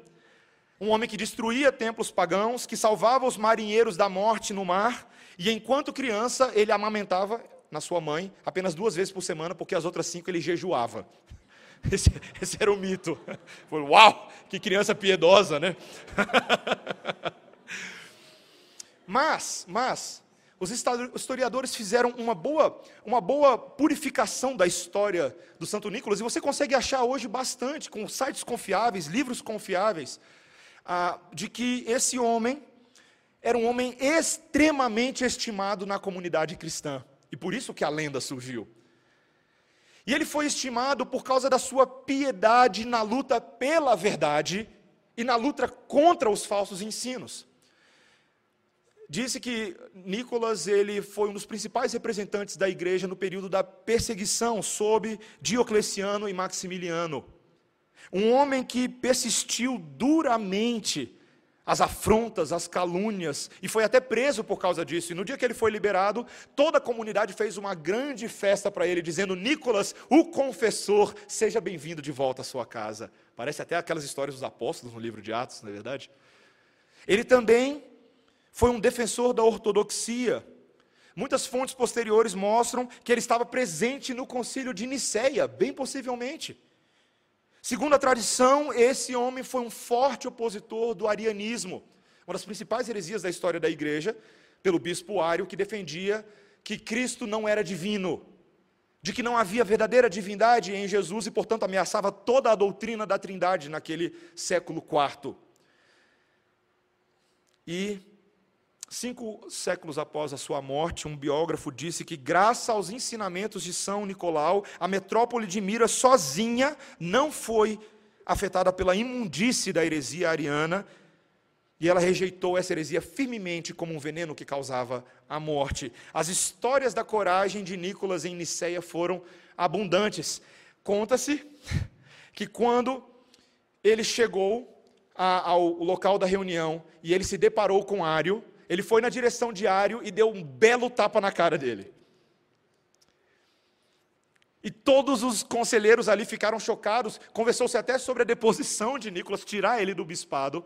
Speaker 1: um homem que destruía templos pagãos, que salvava os marinheiros da morte no mar, e enquanto criança ele amamentava na sua mãe apenas duas vezes por semana, porque as outras cinco ele jejuava. Esse, esse era o mito. Foi, uau, que criança piedosa, né? mas, mas, os historiadores fizeram uma boa, uma boa purificação da história do Santo Nicolas, e você consegue achar hoje bastante, com sites confiáveis, livros confiáveis, ah, de que esse homem era um homem extremamente estimado na comunidade cristã. E por isso que a lenda surgiu. E ele foi estimado por causa da sua piedade na luta pela verdade e na luta contra os falsos ensinos. Disse que Nicolas ele foi um dos principais representantes da igreja no período da perseguição sob Diocleciano e Maximiliano. Um homem que persistiu duramente as afrontas, as calúnias, e foi até preso por causa disso. E no dia que ele foi liberado, toda a comunidade fez uma grande festa para ele, dizendo: Nicolas, o confessor, seja bem-vindo de volta à sua casa. Parece até aquelas histórias dos apóstolos no livro de Atos, não é verdade? Ele também foi um defensor da ortodoxia. Muitas fontes posteriores mostram que ele estava presente no concílio de Nicéia, bem possivelmente. Segundo a tradição, esse homem foi um forte opositor do arianismo, uma das principais heresias da história da igreja, pelo bispo Ário, que defendia que Cristo não era divino, de que não havia verdadeira divindade em Jesus e, portanto, ameaçava toda a doutrina da Trindade naquele século IV. E Cinco séculos após a sua morte, um biógrafo disse que, graças aos ensinamentos de São Nicolau, a metrópole de Mira sozinha não foi afetada pela imundície da heresia ariana, e ela rejeitou essa heresia firmemente como um veneno que causava a morte. As histórias da coragem de Nicolas em Niceia foram abundantes. Conta-se que quando ele chegou ao local da reunião e ele se deparou com Ário, ele foi na direção de Ário e deu um belo tapa na cara dele. E todos os conselheiros ali ficaram chocados. Conversou-se até sobre a deposição de Nicolas, tirar ele do bispado.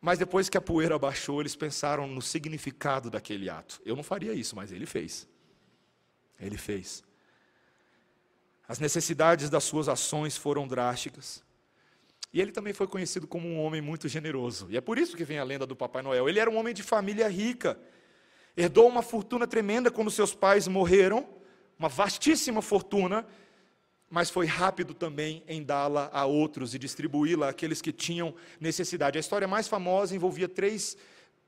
Speaker 1: Mas depois que a poeira baixou, eles pensaram no significado daquele ato. Eu não faria isso, mas ele fez. Ele fez. As necessidades das suas ações foram drásticas. E ele também foi conhecido como um homem muito generoso. E é por isso que vem a lenda do Papai Noel. Ele era um homem de família rica. Herdou uma fortuna tremenda quando seus pais morreram, uma vastíssima fortuna, mas foi rápido também em dá-la a outros e distribuí-la àqueles que tinham necessidade. A história mais famosa envolvia três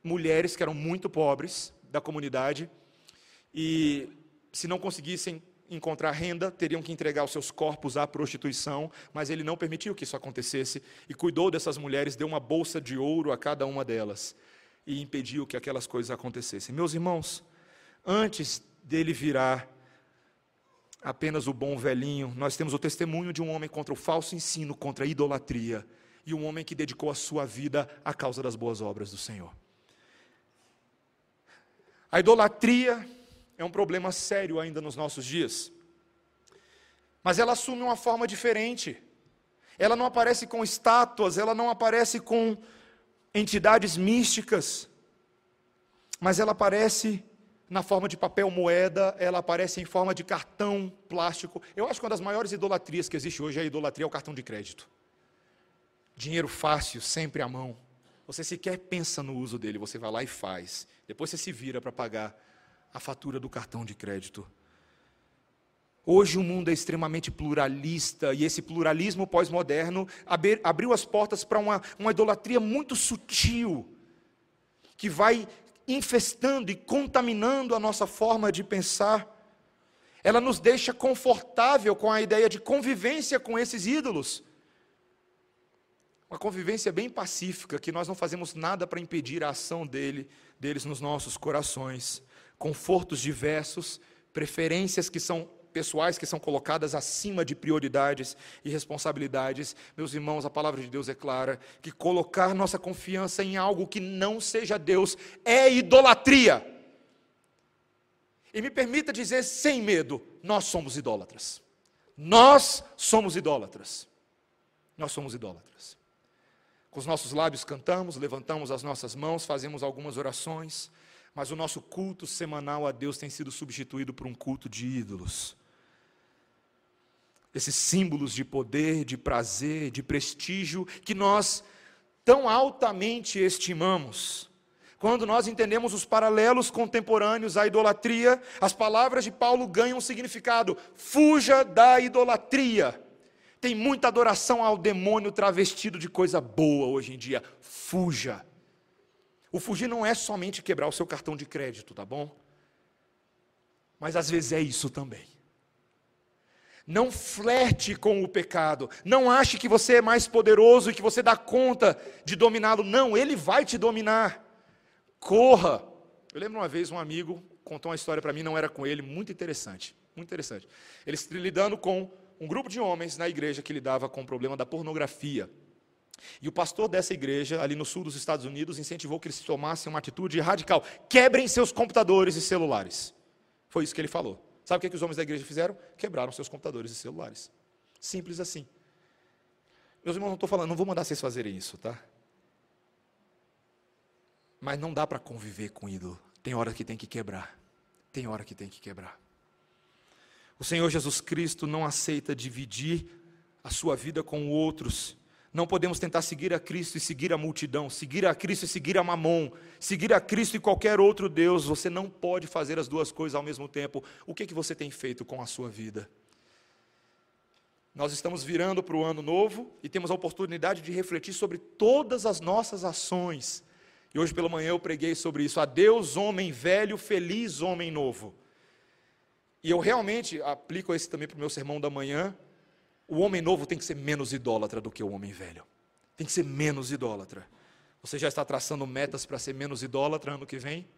Speaker 1: mulheres que eram muito pobres da comunidade e se não conseguissem encontrar renda, teriam que entregar os seus corpos à prostituição, mas ele não permitiu que isso acontecesse e cuidou dessas mulheres, deu uma bolsa de ouro a cada uma delas e impediu que aquelas coisas acontecessem. Meus irmãos, antes dele virar apenas o bom velhinho, nós temos o testemunho de um homem contra o falso ensino, contra a idolatria, e um homem que dedicou a sua vida à causa das boas obras do Senhor. A idolatria é um problema sério ainda nos nossos dias. Mas ela assume uma forma diferente. Ela não aparece com estátuas, ela não aparece com entidades místicas, mas ela aparece na forma de papel moeda, ela aparece em forma de cartão plástico. Eu acho que uma das maiores idolatrias que existe hoje é a idolatria ao cartão de crédito. Dinheiro fácil, sempre à mão. Você sequer pensa no uso dele, você vai lá e faz. Depois você se vira para pagar a fatura do cartão de crédito. Hoje o mundo é extremamente pluralista e esse pluralismo pós-moderno abriu as portas para uma, uma idolatria muito sutil, que vai infestando e contaminando a nossa forma de pensar. Ela nos deixa confortável com a ideia de convivência com esses ídolos. Uma convivência bem pacífica, que nós não fazemos nada para impedir a ação dele, deles nos nossos corações confortos diversos, preferências que são pessoais que são colocadas acima de prioridades e responsabilidades. Meus irmãos, a palavra de Deus é clara que colocar nossa confiança em algo que não seja Deus é idolatria. E me permita dizer sem medo, nós somos idólatras. Nós somos idólatras. Nós somos idólatras. Com os nossos lábios cantamos, levantamos as nossas mãos, fazemos algumas orações, mas o nosso culto semanal a Deus tem sido substituído por um culto de ídolos. Esses símbolos de poder, de prazer, de prestígio que nós tão altamente estimamos. Quando nós entendemos os paralelos contemporâneos à idolatria, as palavras de Paulo ganham um significado: fuja da idolatria. Tem muita adoração ao demônio travestido de coisa boa hoje em dia. Fuja. O fugir não é somente quebrar o seu cartão de crédito, tá bom? Mas às vezes é isso também. Não flerte com o pecado. Não ache que você é mais poderoso e que você dá conta de dominá-lo. Não, ele vai te dominar. Corra. Eu lembro uma vez um amigo contou uma história para mim, não era com ele, muito interessante. Muito interessante. Ele lidando com um grupo de homens na igreja que lidava com o problema da pornografia. E o pastor dessa igreja, ali no sul dos Estados Unidos, incentivou que eles tomassem uma atitude radical: quebrem seus computadores e celulares. Foi isso que ele falou. Sabe o que, que os homens da igreja fizeram? Quebraram seus computadores e celulares. Simples assim. Meus irmãos, não estou falando, não vou mandar vocês fazerem isso, tá? Mas não dá para conviver com ídolo. Tem hora que tem que quebrar. Tem hora que tem que quebrar. O Senhor Jesus Cristo não aceita dividir a sua vida com outros. Não podemos tentar seguir a Cristo e seguir a multidão, seguir a Cristo e seguir a Mamon, seguir a Cristo e qualquer outro Deus. Você não pode fazer as duas coisas ao mesmo tempo. O que, que você tem feito com a sua vida? Nós estamos virando para o ano novo e temos a oportunidade de refletir sobre todas as nossas ações. E hoje pela manhã eu preguei sobre isso. Adeus, homem velho, feliz homem novo. E eu realmente aplico esse também para o meu sermão da manhã. O homem novo tem que ser menos idólatra do que o homem velho. Tem que ser menos idólatra. Você já está traçando metas para ser menos idólatra ano que vem?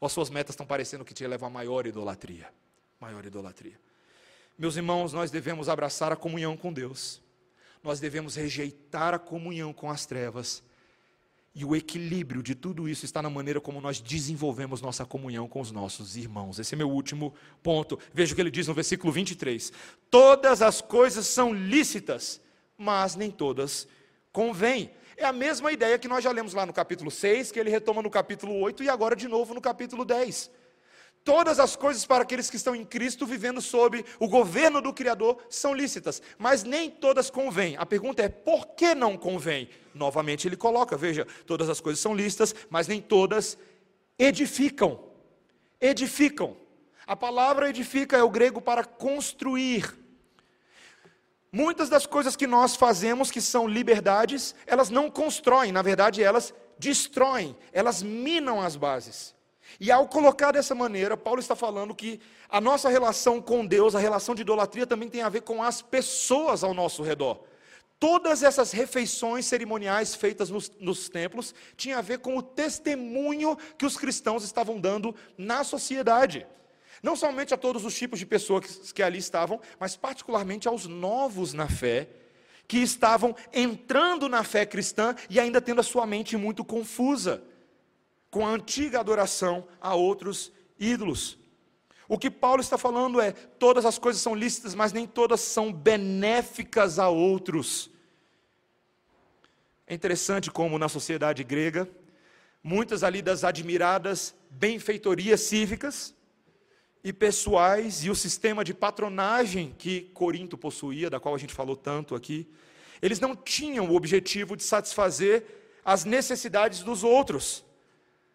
Speaker 1: Ou suas metas estão parecendo que te levam a maior idolatria? Maior idolatria. Meus irmãos, nós devemos abraçar a comunhão com Deus. Nós devemos rejeitar a comunhão com as trevas. E o equilíbrio de tudo isso está na maneira como nós desenvolvemos nossa comunhão com os nossos irmãos. Esse é meu último ponto. Veja o que ele diz no versículo 23. Todas as coisas são lícitas, mas nem todas convêm. É a mesma ideia que nós já lemos lá no capítulo 6, que ele retoma no capítulo 8 e agora de novo no capítulo 10. Todas as coisas para aqueles que estão em Cristo, vivendo sob o governo do Criador, são lícitas, mas nem todas convêm. A pergunta é: por que não convém? Novamente ele coloca: veja, todas as coisas são lícitas, mas nem todas edificam. Edificam. A palavra edifica é o grego para construir. Muitas das coisas que nós fazemos, que são liberdades, elas não constroem, na verdade, elas destroem, elas minam as bases. E ao colocar dessa maneira, Paulo está falando que a nossa relação com Deus, a relação de idolatria, também tem a ver com as pessoas ao nosso redor. Todas essas refeições cerimoniais feitas nos, nos templos tinham a ver com o testemunho que os cristãos estavam dando na sociedade. Não somente a todos os tipos de pessoas que, que ali estavam, mas particularmente aos novos na fé, que estavam entrando na fé cristã e ainda tendo a sua mente muito confusa com a antiga adoração a outros ídolos. O que Paulo está falando é: todas as coisas são lícitas, mas nem todas são benéficas a outros. É interessante como na sociedade grega, muitas ali das admiradas benfeitorias cívicas e pessoais e o sistema de patronagem que Corinto possuía, da qual a gente falou tanto aqui, eles não tinham o objetivo de satisfazer as necessidades dos outros.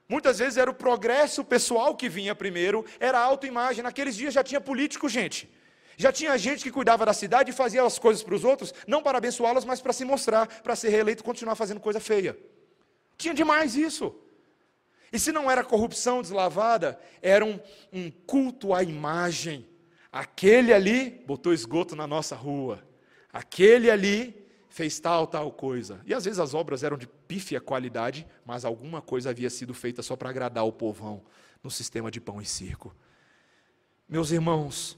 Speaker 1: Muitas vezes era o progresso pessoal que vinha primeiro, era a autoimagem. Naqueles dias já tinha político, gente. Já tinha gente que cuidava da cidade e fazia as coisas para os outros, não para abençoá-los, mas para se mostrar, para ser reeleito e continuar fazendo coisa feia. Tinha demais isso. E se não era corrupção deslavada, era um, um culto à imagem. Aquele ali botou esgoto na nossa rua. Aquele ali fez tal, tal coisa. E às vezes as obras eram de pífia qualidade, mas alguma coisa havia sido feita só para agradar o povão no sistema de pão e circo. Meus irmãos,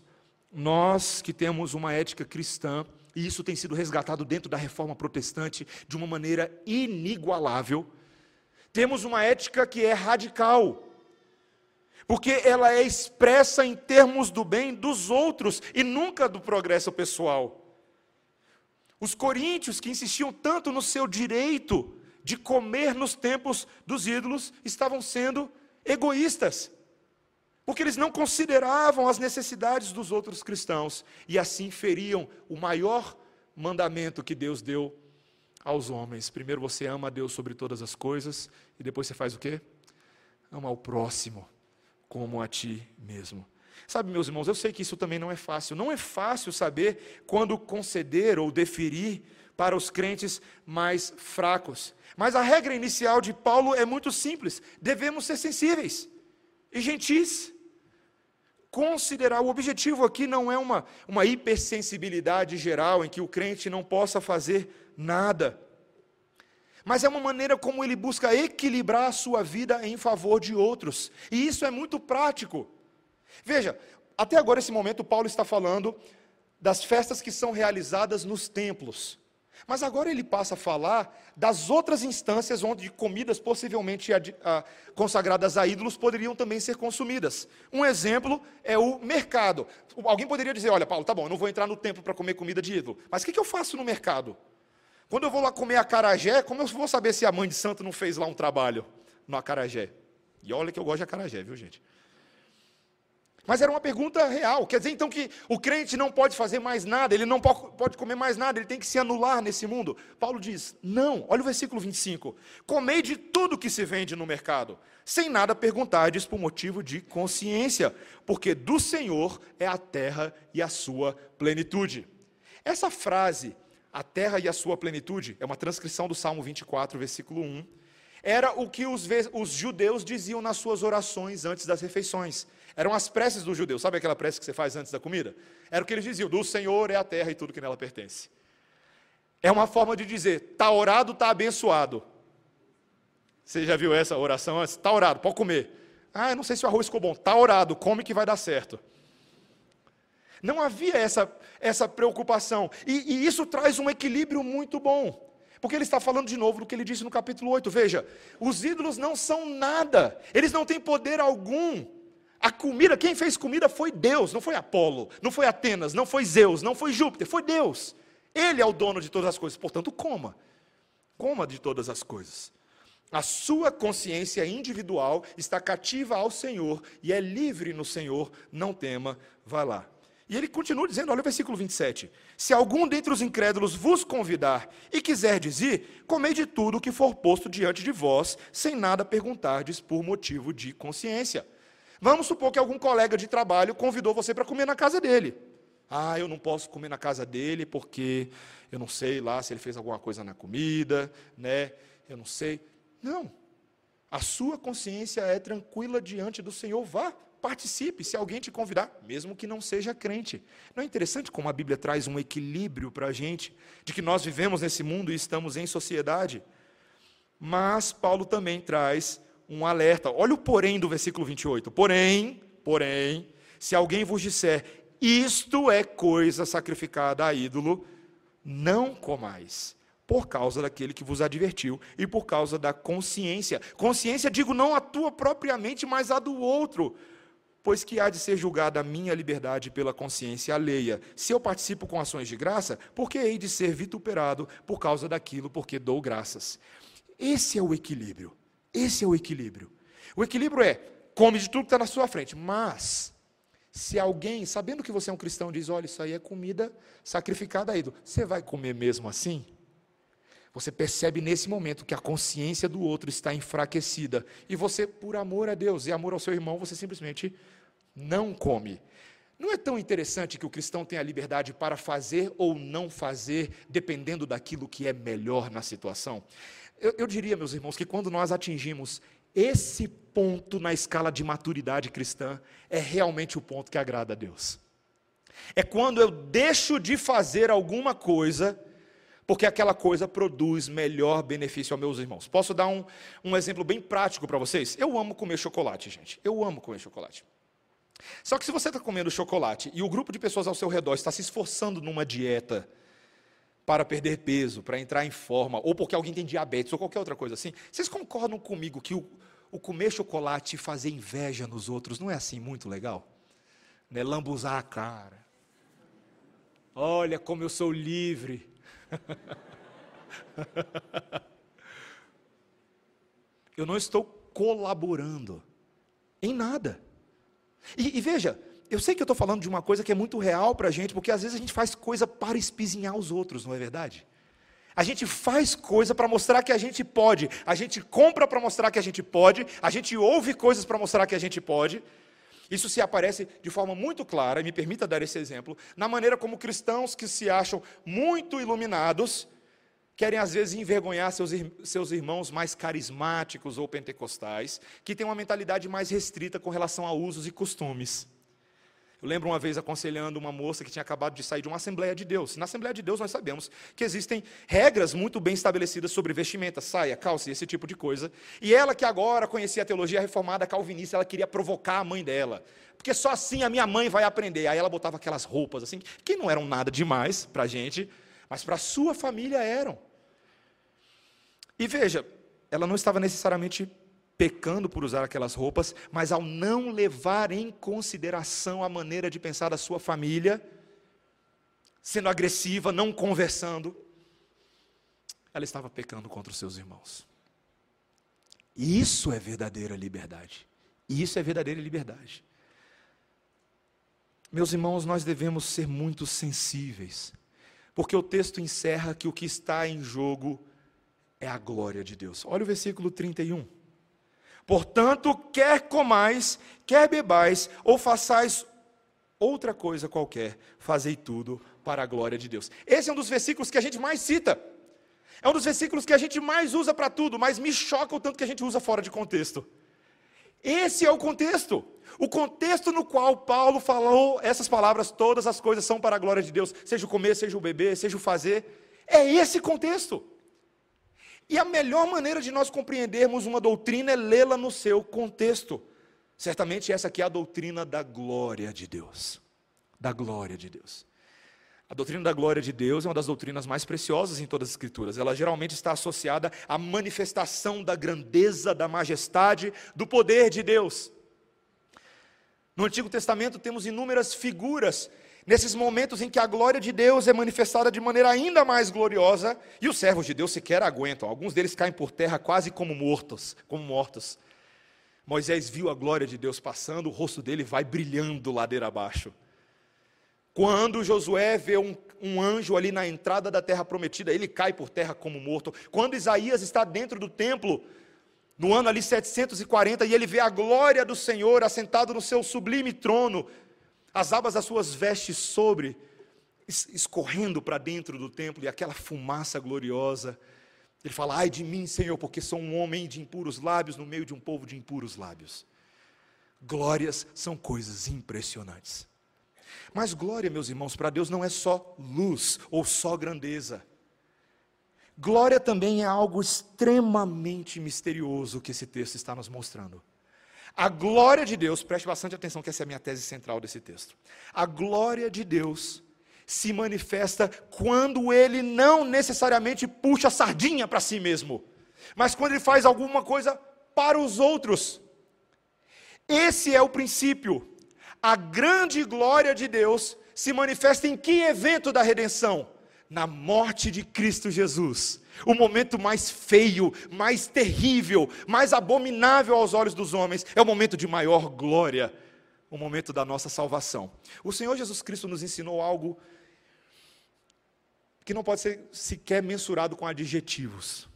Speaker 1: nós que temos uma ética cristã, e isso tem sido resgatado dentro da reforma protestante de uma maneira inigualável, temos uma ética que é radical. Porque ela é expressa em termos do bem dos outros e nunca do progresso pessoal. Os coríntios, que insistiam tanto no seu direito de comer nos templos dos ídolos, estavam sendo egoístas, porque eles não consideravam as necessidades dos outros cristãos e assim feriam o maior mandamento que Deus deu aos homens. Primeiro você ama a Deus sobre todas as coisas e depois você faz o quê? Ama ao próximo como a ti mesmo. Sabe, meus irmãos, eu sei que isso também não é fácil. Não é fácil saber quando conceder ou deferir para os crentes mais fracos. Mas a regra inicial de Paulo é muito simples: devemos ser sensíveis e gentis. Considerar, o objetivo aqui não é uma, uma hipersensibilidade geral em que o crente não possa fazer nada, mas é uma maneira como ele busca equilibrar a sua vida em favor de outros, e isso é muito prático. Veja, até agora, esse momento, Paulo está falando das festas que são realizadas nos templos. Mas agora ele passa a falar das outras instâncias onde comidas possivelmente consagradas a ídolos poderiam também ser consumidas. Um exemplo é o mercado. Alguém poderia dizer: Olha, Paulo, tá bom, eu não vou entrar no templo para comer comida de ídolo. Mas o que eu faço no mercado? Quando eu vou lá comer acarajé, como eu vou saber se a mãe de santo não fez lá um trabalho no acarajé? E olha que eu gosto de acarajé, viu, gente? Mas era uma pergunta real. Quer dizer então que o crente não pode fazer mais nada, ele não pode comer mais nada, ele tem que se anular nesse mundo. Paulo diz: não, olha o versículo 25: comei de tudo que se vende no mercado, sem nada perguntardes por motivo de consciência, porque do Senhor é a terra e a sua plenitude. Essa frase, a terra e a sua plenitude, é uma transcrição do Salmo 24, versículo 1. Era o que os, os judeus diziam nas suas orações antes das refeições. Eram as preces dos judeus. Sabe aquela prece que você faz antes da comida? Era o que eles diziam: do Senhor é a terra e tudo que nela pertence. É uma forma de dizer: está orado, está abençoado. Você já viu essa oração antes? Está orado, pode comer. Ah, eu não sei se o arroz ficou bom. Está orado, come que vai dar certo. Não havia essa, essa preocupação. E, e isso traz um equilíbrio muito bom. Porque ele está falando de novo do que ele disse no capítulo 8. Veja, os ídolos não são nada, eles não têm poder algum. A comida, quem fez comida foi Deus, não foi Apolo, não foi Atenas, não foi Zeus, não foi Júpiter, foi Deus. Ele é o dono de todas as coisas, portanto, coma. Coma de todas as coisas. A sua consciência individual está cativa ao Senhor e é livre no Senhor, não tema, vá lá. E ele continua dizendo, olha o versículo 27. Se algum dentre os incrédulos vos convidar e quiser dizer, comei de tudo o que for posto diante de vós, sem nada perguntardes por motivo de consciência. Vamos supor que algum colega de trabalho convidou você para comer na casa dele. Ah, eu não posso comer na casa dele porque eu não sei lá se ele fez alguma coisa na comida, né? Eu não sei. Não. A sua consciência é tranquila diante do Senhor. Vá, participe se alguém te convidar, mesmo que não seja crente. Não é interessante como a Bíblia traz um equilíbrio para a gente, de que nós vivemos nesse mundo e estamos em sociedade? Mas Paulo também traz um alerta. Olha o porém do versículo 28. Porém, porém, se alguém vos disser, isto é coisa sacrificada a ídolo, não comais, por causa daquele que vos advertiu e por causa da consciência. Consciência, digo, não a tua propriamente, mas a do outro. Pois que há de ser julgada a minha liberdade pela consciência alheia. Se eu participo com ações de graça, porque hei de ser vituperado por causa daquilo, porque dou graças. Esse é o equilíbrio. Esse é o equilíbrio. O equilíbrio é: come de tudo que está na sua frente, mas se alguém, sabendo que você é um cristão, diz: olha, isso aí é comida sacrificada a ídolo, você vai comer mesmo assim? Você percebe nesse momento que a consciência do outro está enfraquecida. E você, por amor a Deus e amor ao seu irmão, você simplesmente não come. Não é tão interessante que o cristão tenha liberdade para fazer ou não fazer, dependendo daquilo que é melhor na situação? Eu, eu diria, meus irmãos, que quando nós atingimos esse ponto na escala de maturidade cristã, é realmente o ponto que agrada a Deus. É quando eu deixo de fazer alguma coisa, porque aquela coisa produz melhor benefício aos meus irmãos. Posso dar um, um exemplo bem prático para vocês? Eu amo comer chocolate, gente. Eu amo comer chocolate. Só que se você está comendo chocolate e o grupo de pessoas ao seu redor está se esforçando numa dieta, para perder peso, para entrar em forma, ou porque alguém tem diabetes, ou qualquer outra coisa assim. Vocês concordam comigo que o, o comer chocolate e fazer inveja nos outros não é assim muito legal? Né? Lambuzar a cara. Olha como eu sou livre. eu não estou colaborando em nada. E, e veja, eu sei que eu estou falando de uma coisa que é muito real para a gente, porque às vezes a gente faz coisa para espizinhar os outros, não é verdade? A gente faz coisa para mostrar que a gente pode, a gente compra para mostrar que a gente pode, a gente ouve coisas para mostrar que a gente pode. Isso se aparece de forma muito clara, e me permita dar esse exemplo, na maneira como cristãos que se acham muito iluminados querem às vezes envergonhar seus, seus irmãos mais carismáticos ou pentecostais, que têm uma mentalidade mais restrita com relação a usos e costumes. Eu lembro uma vez aconselhando uma moça que tinha acabado de sair de uma Assembleia de Deus. Na Assembleia de Deus nós sabemos que existem regras muito bem estabelecidas sobre vestimenta, saia, calça e esse tipo de coisa. E ela que agora conhecia a teologia reformada calvinista, ela queria provocar a mãe dela. Porque só assim a minha mãe vai aprender. Aí ela botava aquelas roupas assim, que não eram nada demais para a gente, mas para a sua família eram. E veja, ela não estava necessariamente pecando por usar aquelas roupas, mas ao não levar em consideração a maneira de pensar da sua família, sendo agressiva, não conversando, ela estava pecando contra os seus irmãos. Isso é verdadeira liberdade. Isso é verdadeira liberdade. Meus irmãos, nós devemos ser muito sensíveis, porque o texto encerra que o que está em jogo é a glória de Deus. Olha o versículo 31. Portanto, quer comais, quer bebais, ou façais outra coisa qualquer, fazei tudo para a glória de Deus. Esse é um dos versículos que a gente mais cita. É um dos versículos que a gente mais usa para tudo, mas me choca o tanto que a gente usa fora de contexto. Esse é o contexto. O contexto no qual Paulo falou essas palavras, todas as coisas são para a glória de Deus, seja o comer, seja o beber, seja o fazer. É esse contexto. E a melhor maneira de nós compreendermos uma doutrina é lê-la no seu contexto. Certamente essa aqui é a doutrina da glória de Deus. Da glória de Deus. A doutrina da glória de Deus é uma das doutrinas mais preciosas em todas as Escrituras. Ela geralmente está associada à manifestação da grandeza, da majestade, do poder de Deus. No Antigo Testamento temos inúmeras figuras nesses momentos em que a glória de Deus é manifestada de maneira ainda mais gloriosa, e os servos de Deus sequer aguentam. Alguns deles caem por terra quase como mortos, como mortos. Moisés viu a glória de Deus passando, o rosto dele vai brilhando ladeira abaixo. Quando Josué vê um, um, anjo ali na entrada da terra prometida, ele cai por terra como morto. Quando Isaías está dentro do templo, no ano ali 740, e ele vê a glória do Senhor assentado no seu sublime trono, as abas das suas vestes sobre, escorrendo para dentro do templo, e aquela fumaça gloriosa. Ele fala: Ai de mim, Senhor, porque sou um homem de impuros lábios no meio de um povo de impuros lábios. Glórias são coisas impressionantes. Mas glória, meus irmãos, para Deus não é só luz ou só grandeza. Glória também é algo extremamente misterioso que esse texto está nos mostrando. A glória de Deus, preste bastante atenção, que essa é a minha tese central desse texto. A glória de Deus se manifesta quando ele não necessariamente puxa a sardinha para si mesmo, mas quando ele faz alguma coisa para os outros. Esse é o princípio. A grande glória de Deus se manifesta em que evento da redenção? Na morte de Cristo Jesus o momento mais feio, mais terrível, mais abominável aos olhos dos homens, é o momento de maior glória, o momento da nossa salvação. O Senhor Jesus Cristo nos ensinou algo que não pode ser sequer mensurado com adjetivos.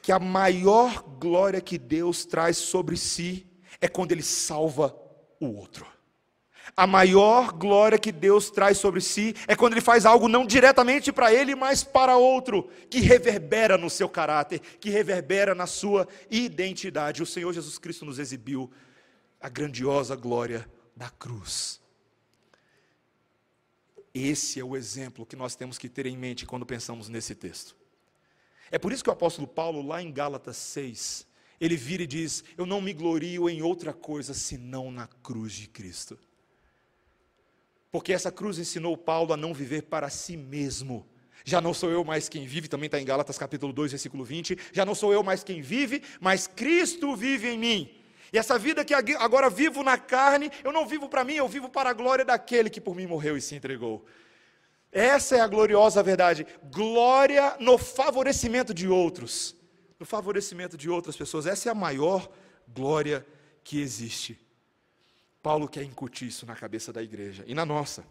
Speaker 1: Que a maior glória que Deus traz sobre si é quando Ele salva o outro. A maior glória que Deus traz sobre si é quando Ele faz algo não diretamente para Ele, mas para outro, que reverbera no seu caráter, que reverbera na sua identidade. O Senhor Jesus Cristo nos exibiu a grandiosa glória da cruz. Esse é o exemplo que nós temos que ter em mente quando pensamos nesse texto. É por isso que o apóstolo Paulo, lá em Gálatas 6, ele vira e diz: Eu não me glorio em outra coisa senão na cruz de Cristo. Porque essa cruz ensinou Paulo a não viver para si mesmo. Já não sou eu mais quem vive, também está em Gálatas capítulo 2, versículo 20. Já não sou eu mais quem vive, mas Cristo vive em mim. E essa vida que agora vivo na carne, eu não vivo para mim, eu vivo para a glória daquele que por mim morreu e se entregou. Essa é a gloriosa verdade. Glória no favorecimento de outros. No favorecimento de outras pessoas. Essa é a maior glória que existe. Paulo quer incutir isso na cabeça da igreja e na nossa.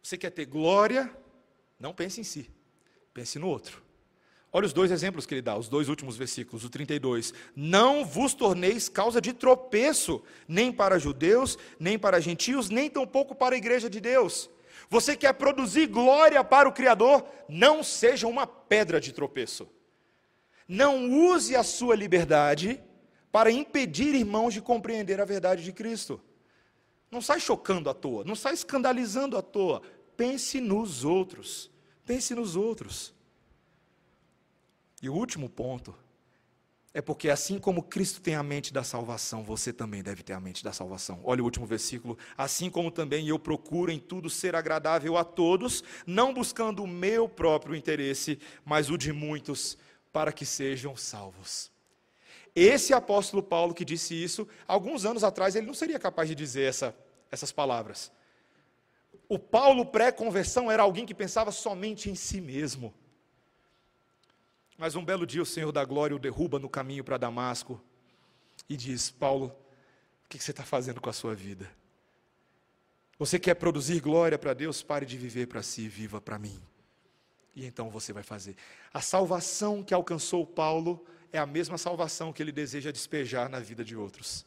Speaker 1: Você quer ter glória? Não pense em si, pense no outro. Olha os dois exemplos que ele dá, os dois últimos versículos, o 32. Não vos torneis causa de tropeço, nem para judeus, nem para gentios, nem tampouco para a igreja de Deus. Você quer produzir glória para o Criador? Não seja uma pedra de tropeço. Não use a sua liberdade para impedir irmãos de compreender a verdade de Cristo. Não sai chocando à toa, não sai escandalizando à toa. Pense nos outros. Pense nos outros. E o último ponto é porque assim como Cristo tem a mente da salvação, você também deve ter a mente da salvação. Olha o último versículo. Assim como também eu procuro em tudo ser agradável a todos, não buscando o meu próprio interesse, mas o de muitos, para que sejam salvos. Esse apóstolo Paulo que disse isso, alguns anos atrás ele não seria capaz de dizer essa, essas palavras. O Paulo pré-conversão era alguém que pensava somente em si mesmo. Mas um belo dia o Senhor da Glória o derruba no caminho para Damasco e diz: Paulo, o que você está fazendo com a sua vida? Você quer produzir glória para Deus? Pare de viver para si, viva para mim. E então você vai fazer. A salvação que alcançou Paulo é a mesma salvação que ele deseja despejar na vida de outros.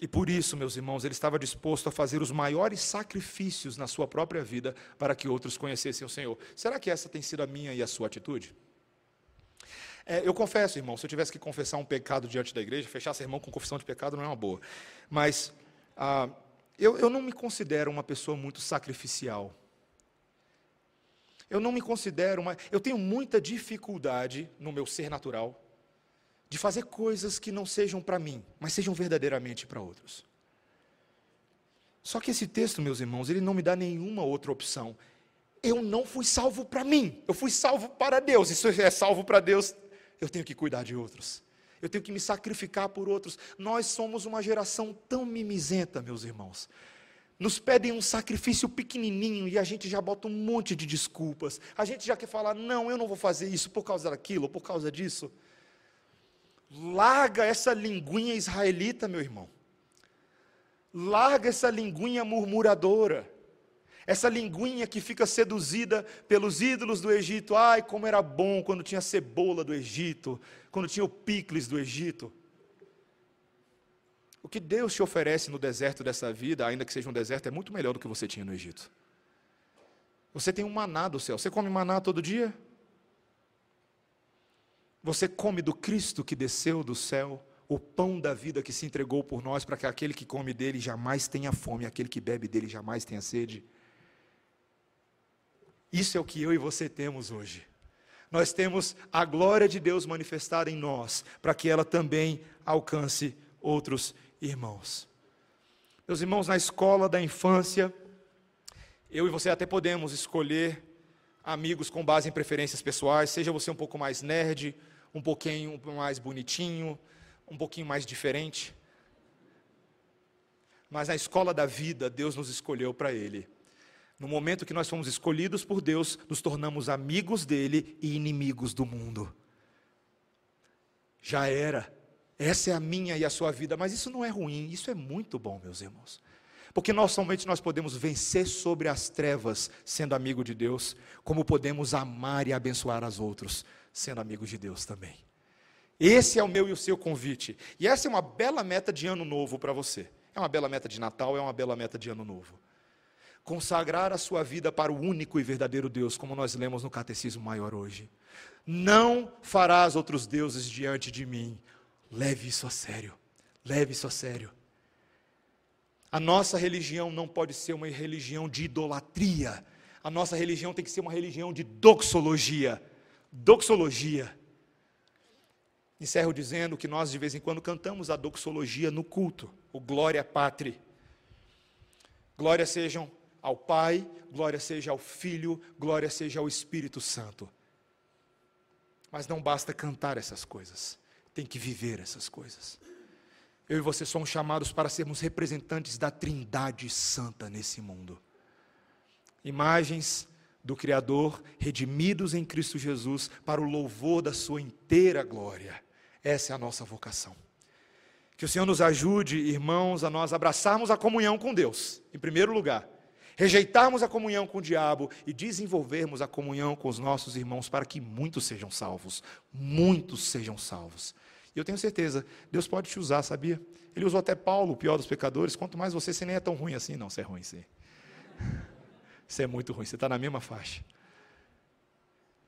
Speaker 1: E por isso, meus irmãos, ele estava disposto a fazer os maiores sacrifícios na sua própria vida para que outros conhecessem o Senhor. Será que essa tem sido a minha e a sua atitude? É, eu confesso, irmão, se eu tivesse que confessar um pecado diante da igreja, fechar sermão com confissão de pecado não é uma boa. Mas ah, eu, eu não me considero uma pessoa muito sacrificial. Eu não me considero uma. Eu tenho muita dificuldade no meu ser natural de fazer coisas que não sejam para mim, mas sejam verdadeiramente para outros. Só que esse texto, meus irmãos, ele não me dá nenhuma outra opção. Eu não fui salvo para mim, eu fui salvo para Deus. E se é salvo para Deus, eu tenho que cuidar de outros. Eu tenho que me sacrificar por outros. Nós somos uma geração tão mimizenta, meus irmãos. Nos pedem um sacrifício pequenininho e a gente já bota um monte de desculpas. A gente já quer falar: não, eu não vou fazer isso por causa daquilo, por causa disso. Larga essa linguinha israelita, meu irmão. Larga essa linguinha murmuradora. Essa linguinha que fica seduzida pelos ídolos do Egito. Ai, como era bom quando tinha cebola do Egito, quando tinha o picles do Egito. O que Deus te oferece no deserto dessa vida, ainda que seja um deserto, é muito melhor do que você tinha no Egito. Você tem um maná do céu. Você come maná todo dia? Você come do Cristo que desceu do céu, o pão da vida que se entregou por nós, para que aquele que come dele jamais tenha fome, aquele que bebe dele jamais tenha sede. Isso é o que eu e você temos hoje. Nós temos a glória de Deus manifestada em nós, para que ela também alcance outros irmãos. Meus irmãos, na escola da infância, eu e você até podemos escolher amigos com base em preferências pessoais, seja você um pouco mais nerd, um pouquinho mais bonitinho, um pouquinho mais diferente. Mas na escola da vida, Deus nos escolheu para Ele. No momento que nós fomos escolhidos por Deus, nos tornamos amigos dele e inimigos do mundo. Já era. Essa é a minha e a sua vida, mas isso não é ruim, isso é muito bom, meus irmãos. Porque nós somente nós podemos vencer sobre as trevas sendo amigo de Deus, como podemos amar e abençoar as outros sendo amigos de Deus também. Esse é o meu e o seu convite. E essa é uma bela meta de ano novo para você. É uma bela meta de Natal, é uma bela meta de ano novo consagrar a sua vida para o único e verdadeiro Deus, como nós lemos no Catecismo Maior hoje. Não farás outros deuses diante de mim. Leve isso a sério. Leve isso a sério. A nossa religião não pode ser uma religião de idolatria. A nossa religião tem que ser uma religião de doxologia. Doxologia. Encerro dizendo que nós de vez em quando cantamos a doxologia no culto, o Glória Pátria. Glória sejam ao Pai, glória seja ao Filho, glória seja ao Espírito Santo. Mas não basta cantar essas coisas, tem que viver essas coisas. Eu e você somos chamados para sermos representantes da Trindade Santa nesse mundo. Imagens do Criador, redimidos em Cristo Jesus, para o louvor da Sua inteira glória. Essa é a nossa vocação. Que o Senhor nos ajude, irmãos, a nós abraçarmos a comunhão com Deus, em primeiro lugar rejeitarmos a comunhão com o diabo e desenvolvermos a comunhão com os nossos irmãos para que muitos sejam salvos. Muitos sejam salvos. E eu tenho certeza, Deus pode te usar, sabia? Ele usou até Paulo, o pior dos pecadores. Quanto mais você, você nem é tão ruim assim. Não, você é ruim, sim. Você é muito ruim, você está na mesma faixa.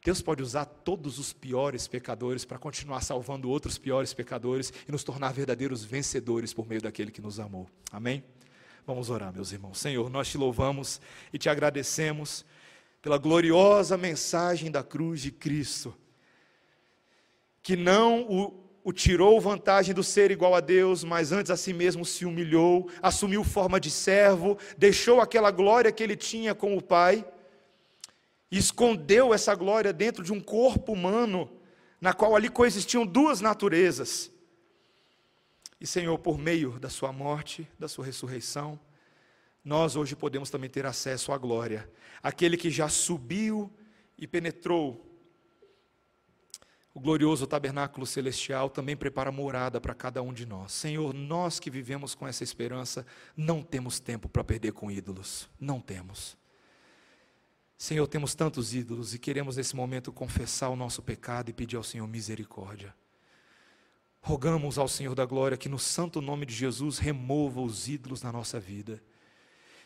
Speaker 1: Deus pode usar todos os piores pecadores para continuar salvando outros piores pecadores e nos tornar verdadeiros vencedores por meio daquele que nos amou. Amém? Vamos orar, meus irmãos. Senhor, nós te louvamos e te agradecemos pela gloriosa mensagem da cruz de Cristo, que não o o tirou vantagem do ser igual a Deus, mas antes a si mesmo se humilhou, assumiu forma de servo, deixou aquela glória que ele tinha com o Pai, escondeu essa glória dentro de um corpo humano, na qual ali coexistiam duas naturezas. E Senhor, por meio da Sua morte, da Sua ressurreição, nós hoje podemos também ter acesso à glória. Aquele que já subiu e penetrou o glorioso tabernáculo celestial também prepara morada para cada um de nós. Senhor, nós que vivemos com essa esperança, não temos tempo para perder com ídolos. Não temos. Senhor, temos tantos ídolos e queremos nesse momento confessar o nosso pecado e pedir ao Senhor misericórdia. Rogamos ao Senhor da glória que no santo nome de Jesus remova os ídolos na nossa vida.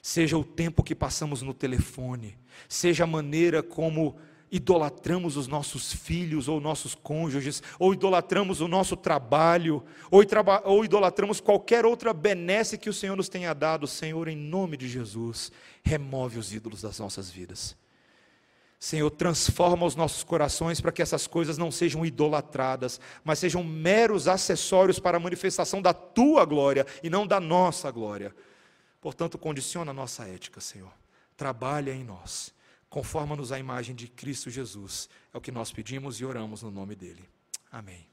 Speaker 1: Seja o tempo que passamos no telefone, seja a maneira como idolatramos os nossos filhos ou nossos cônjuges, ou idolatramos o nosso trabalho, ou, ou idolatramos qualquer outra benesse que o Senhor nos tenha dado, Senhor, em nome de Jesus, remove os ídolos das nossas vidas. Senhor, transforma os nossos corações para que essas coisas não sejam idolatradas, mas sejam meros acessórios para a manifestação da tua glória e não da nossa glória. Portanto, condiciona a nossa ética, Senhor. Trabalha em nós Conforma-nos à imagem de Cristo Jesus. É o que nós pedimos e oramos no nome dele. Amém.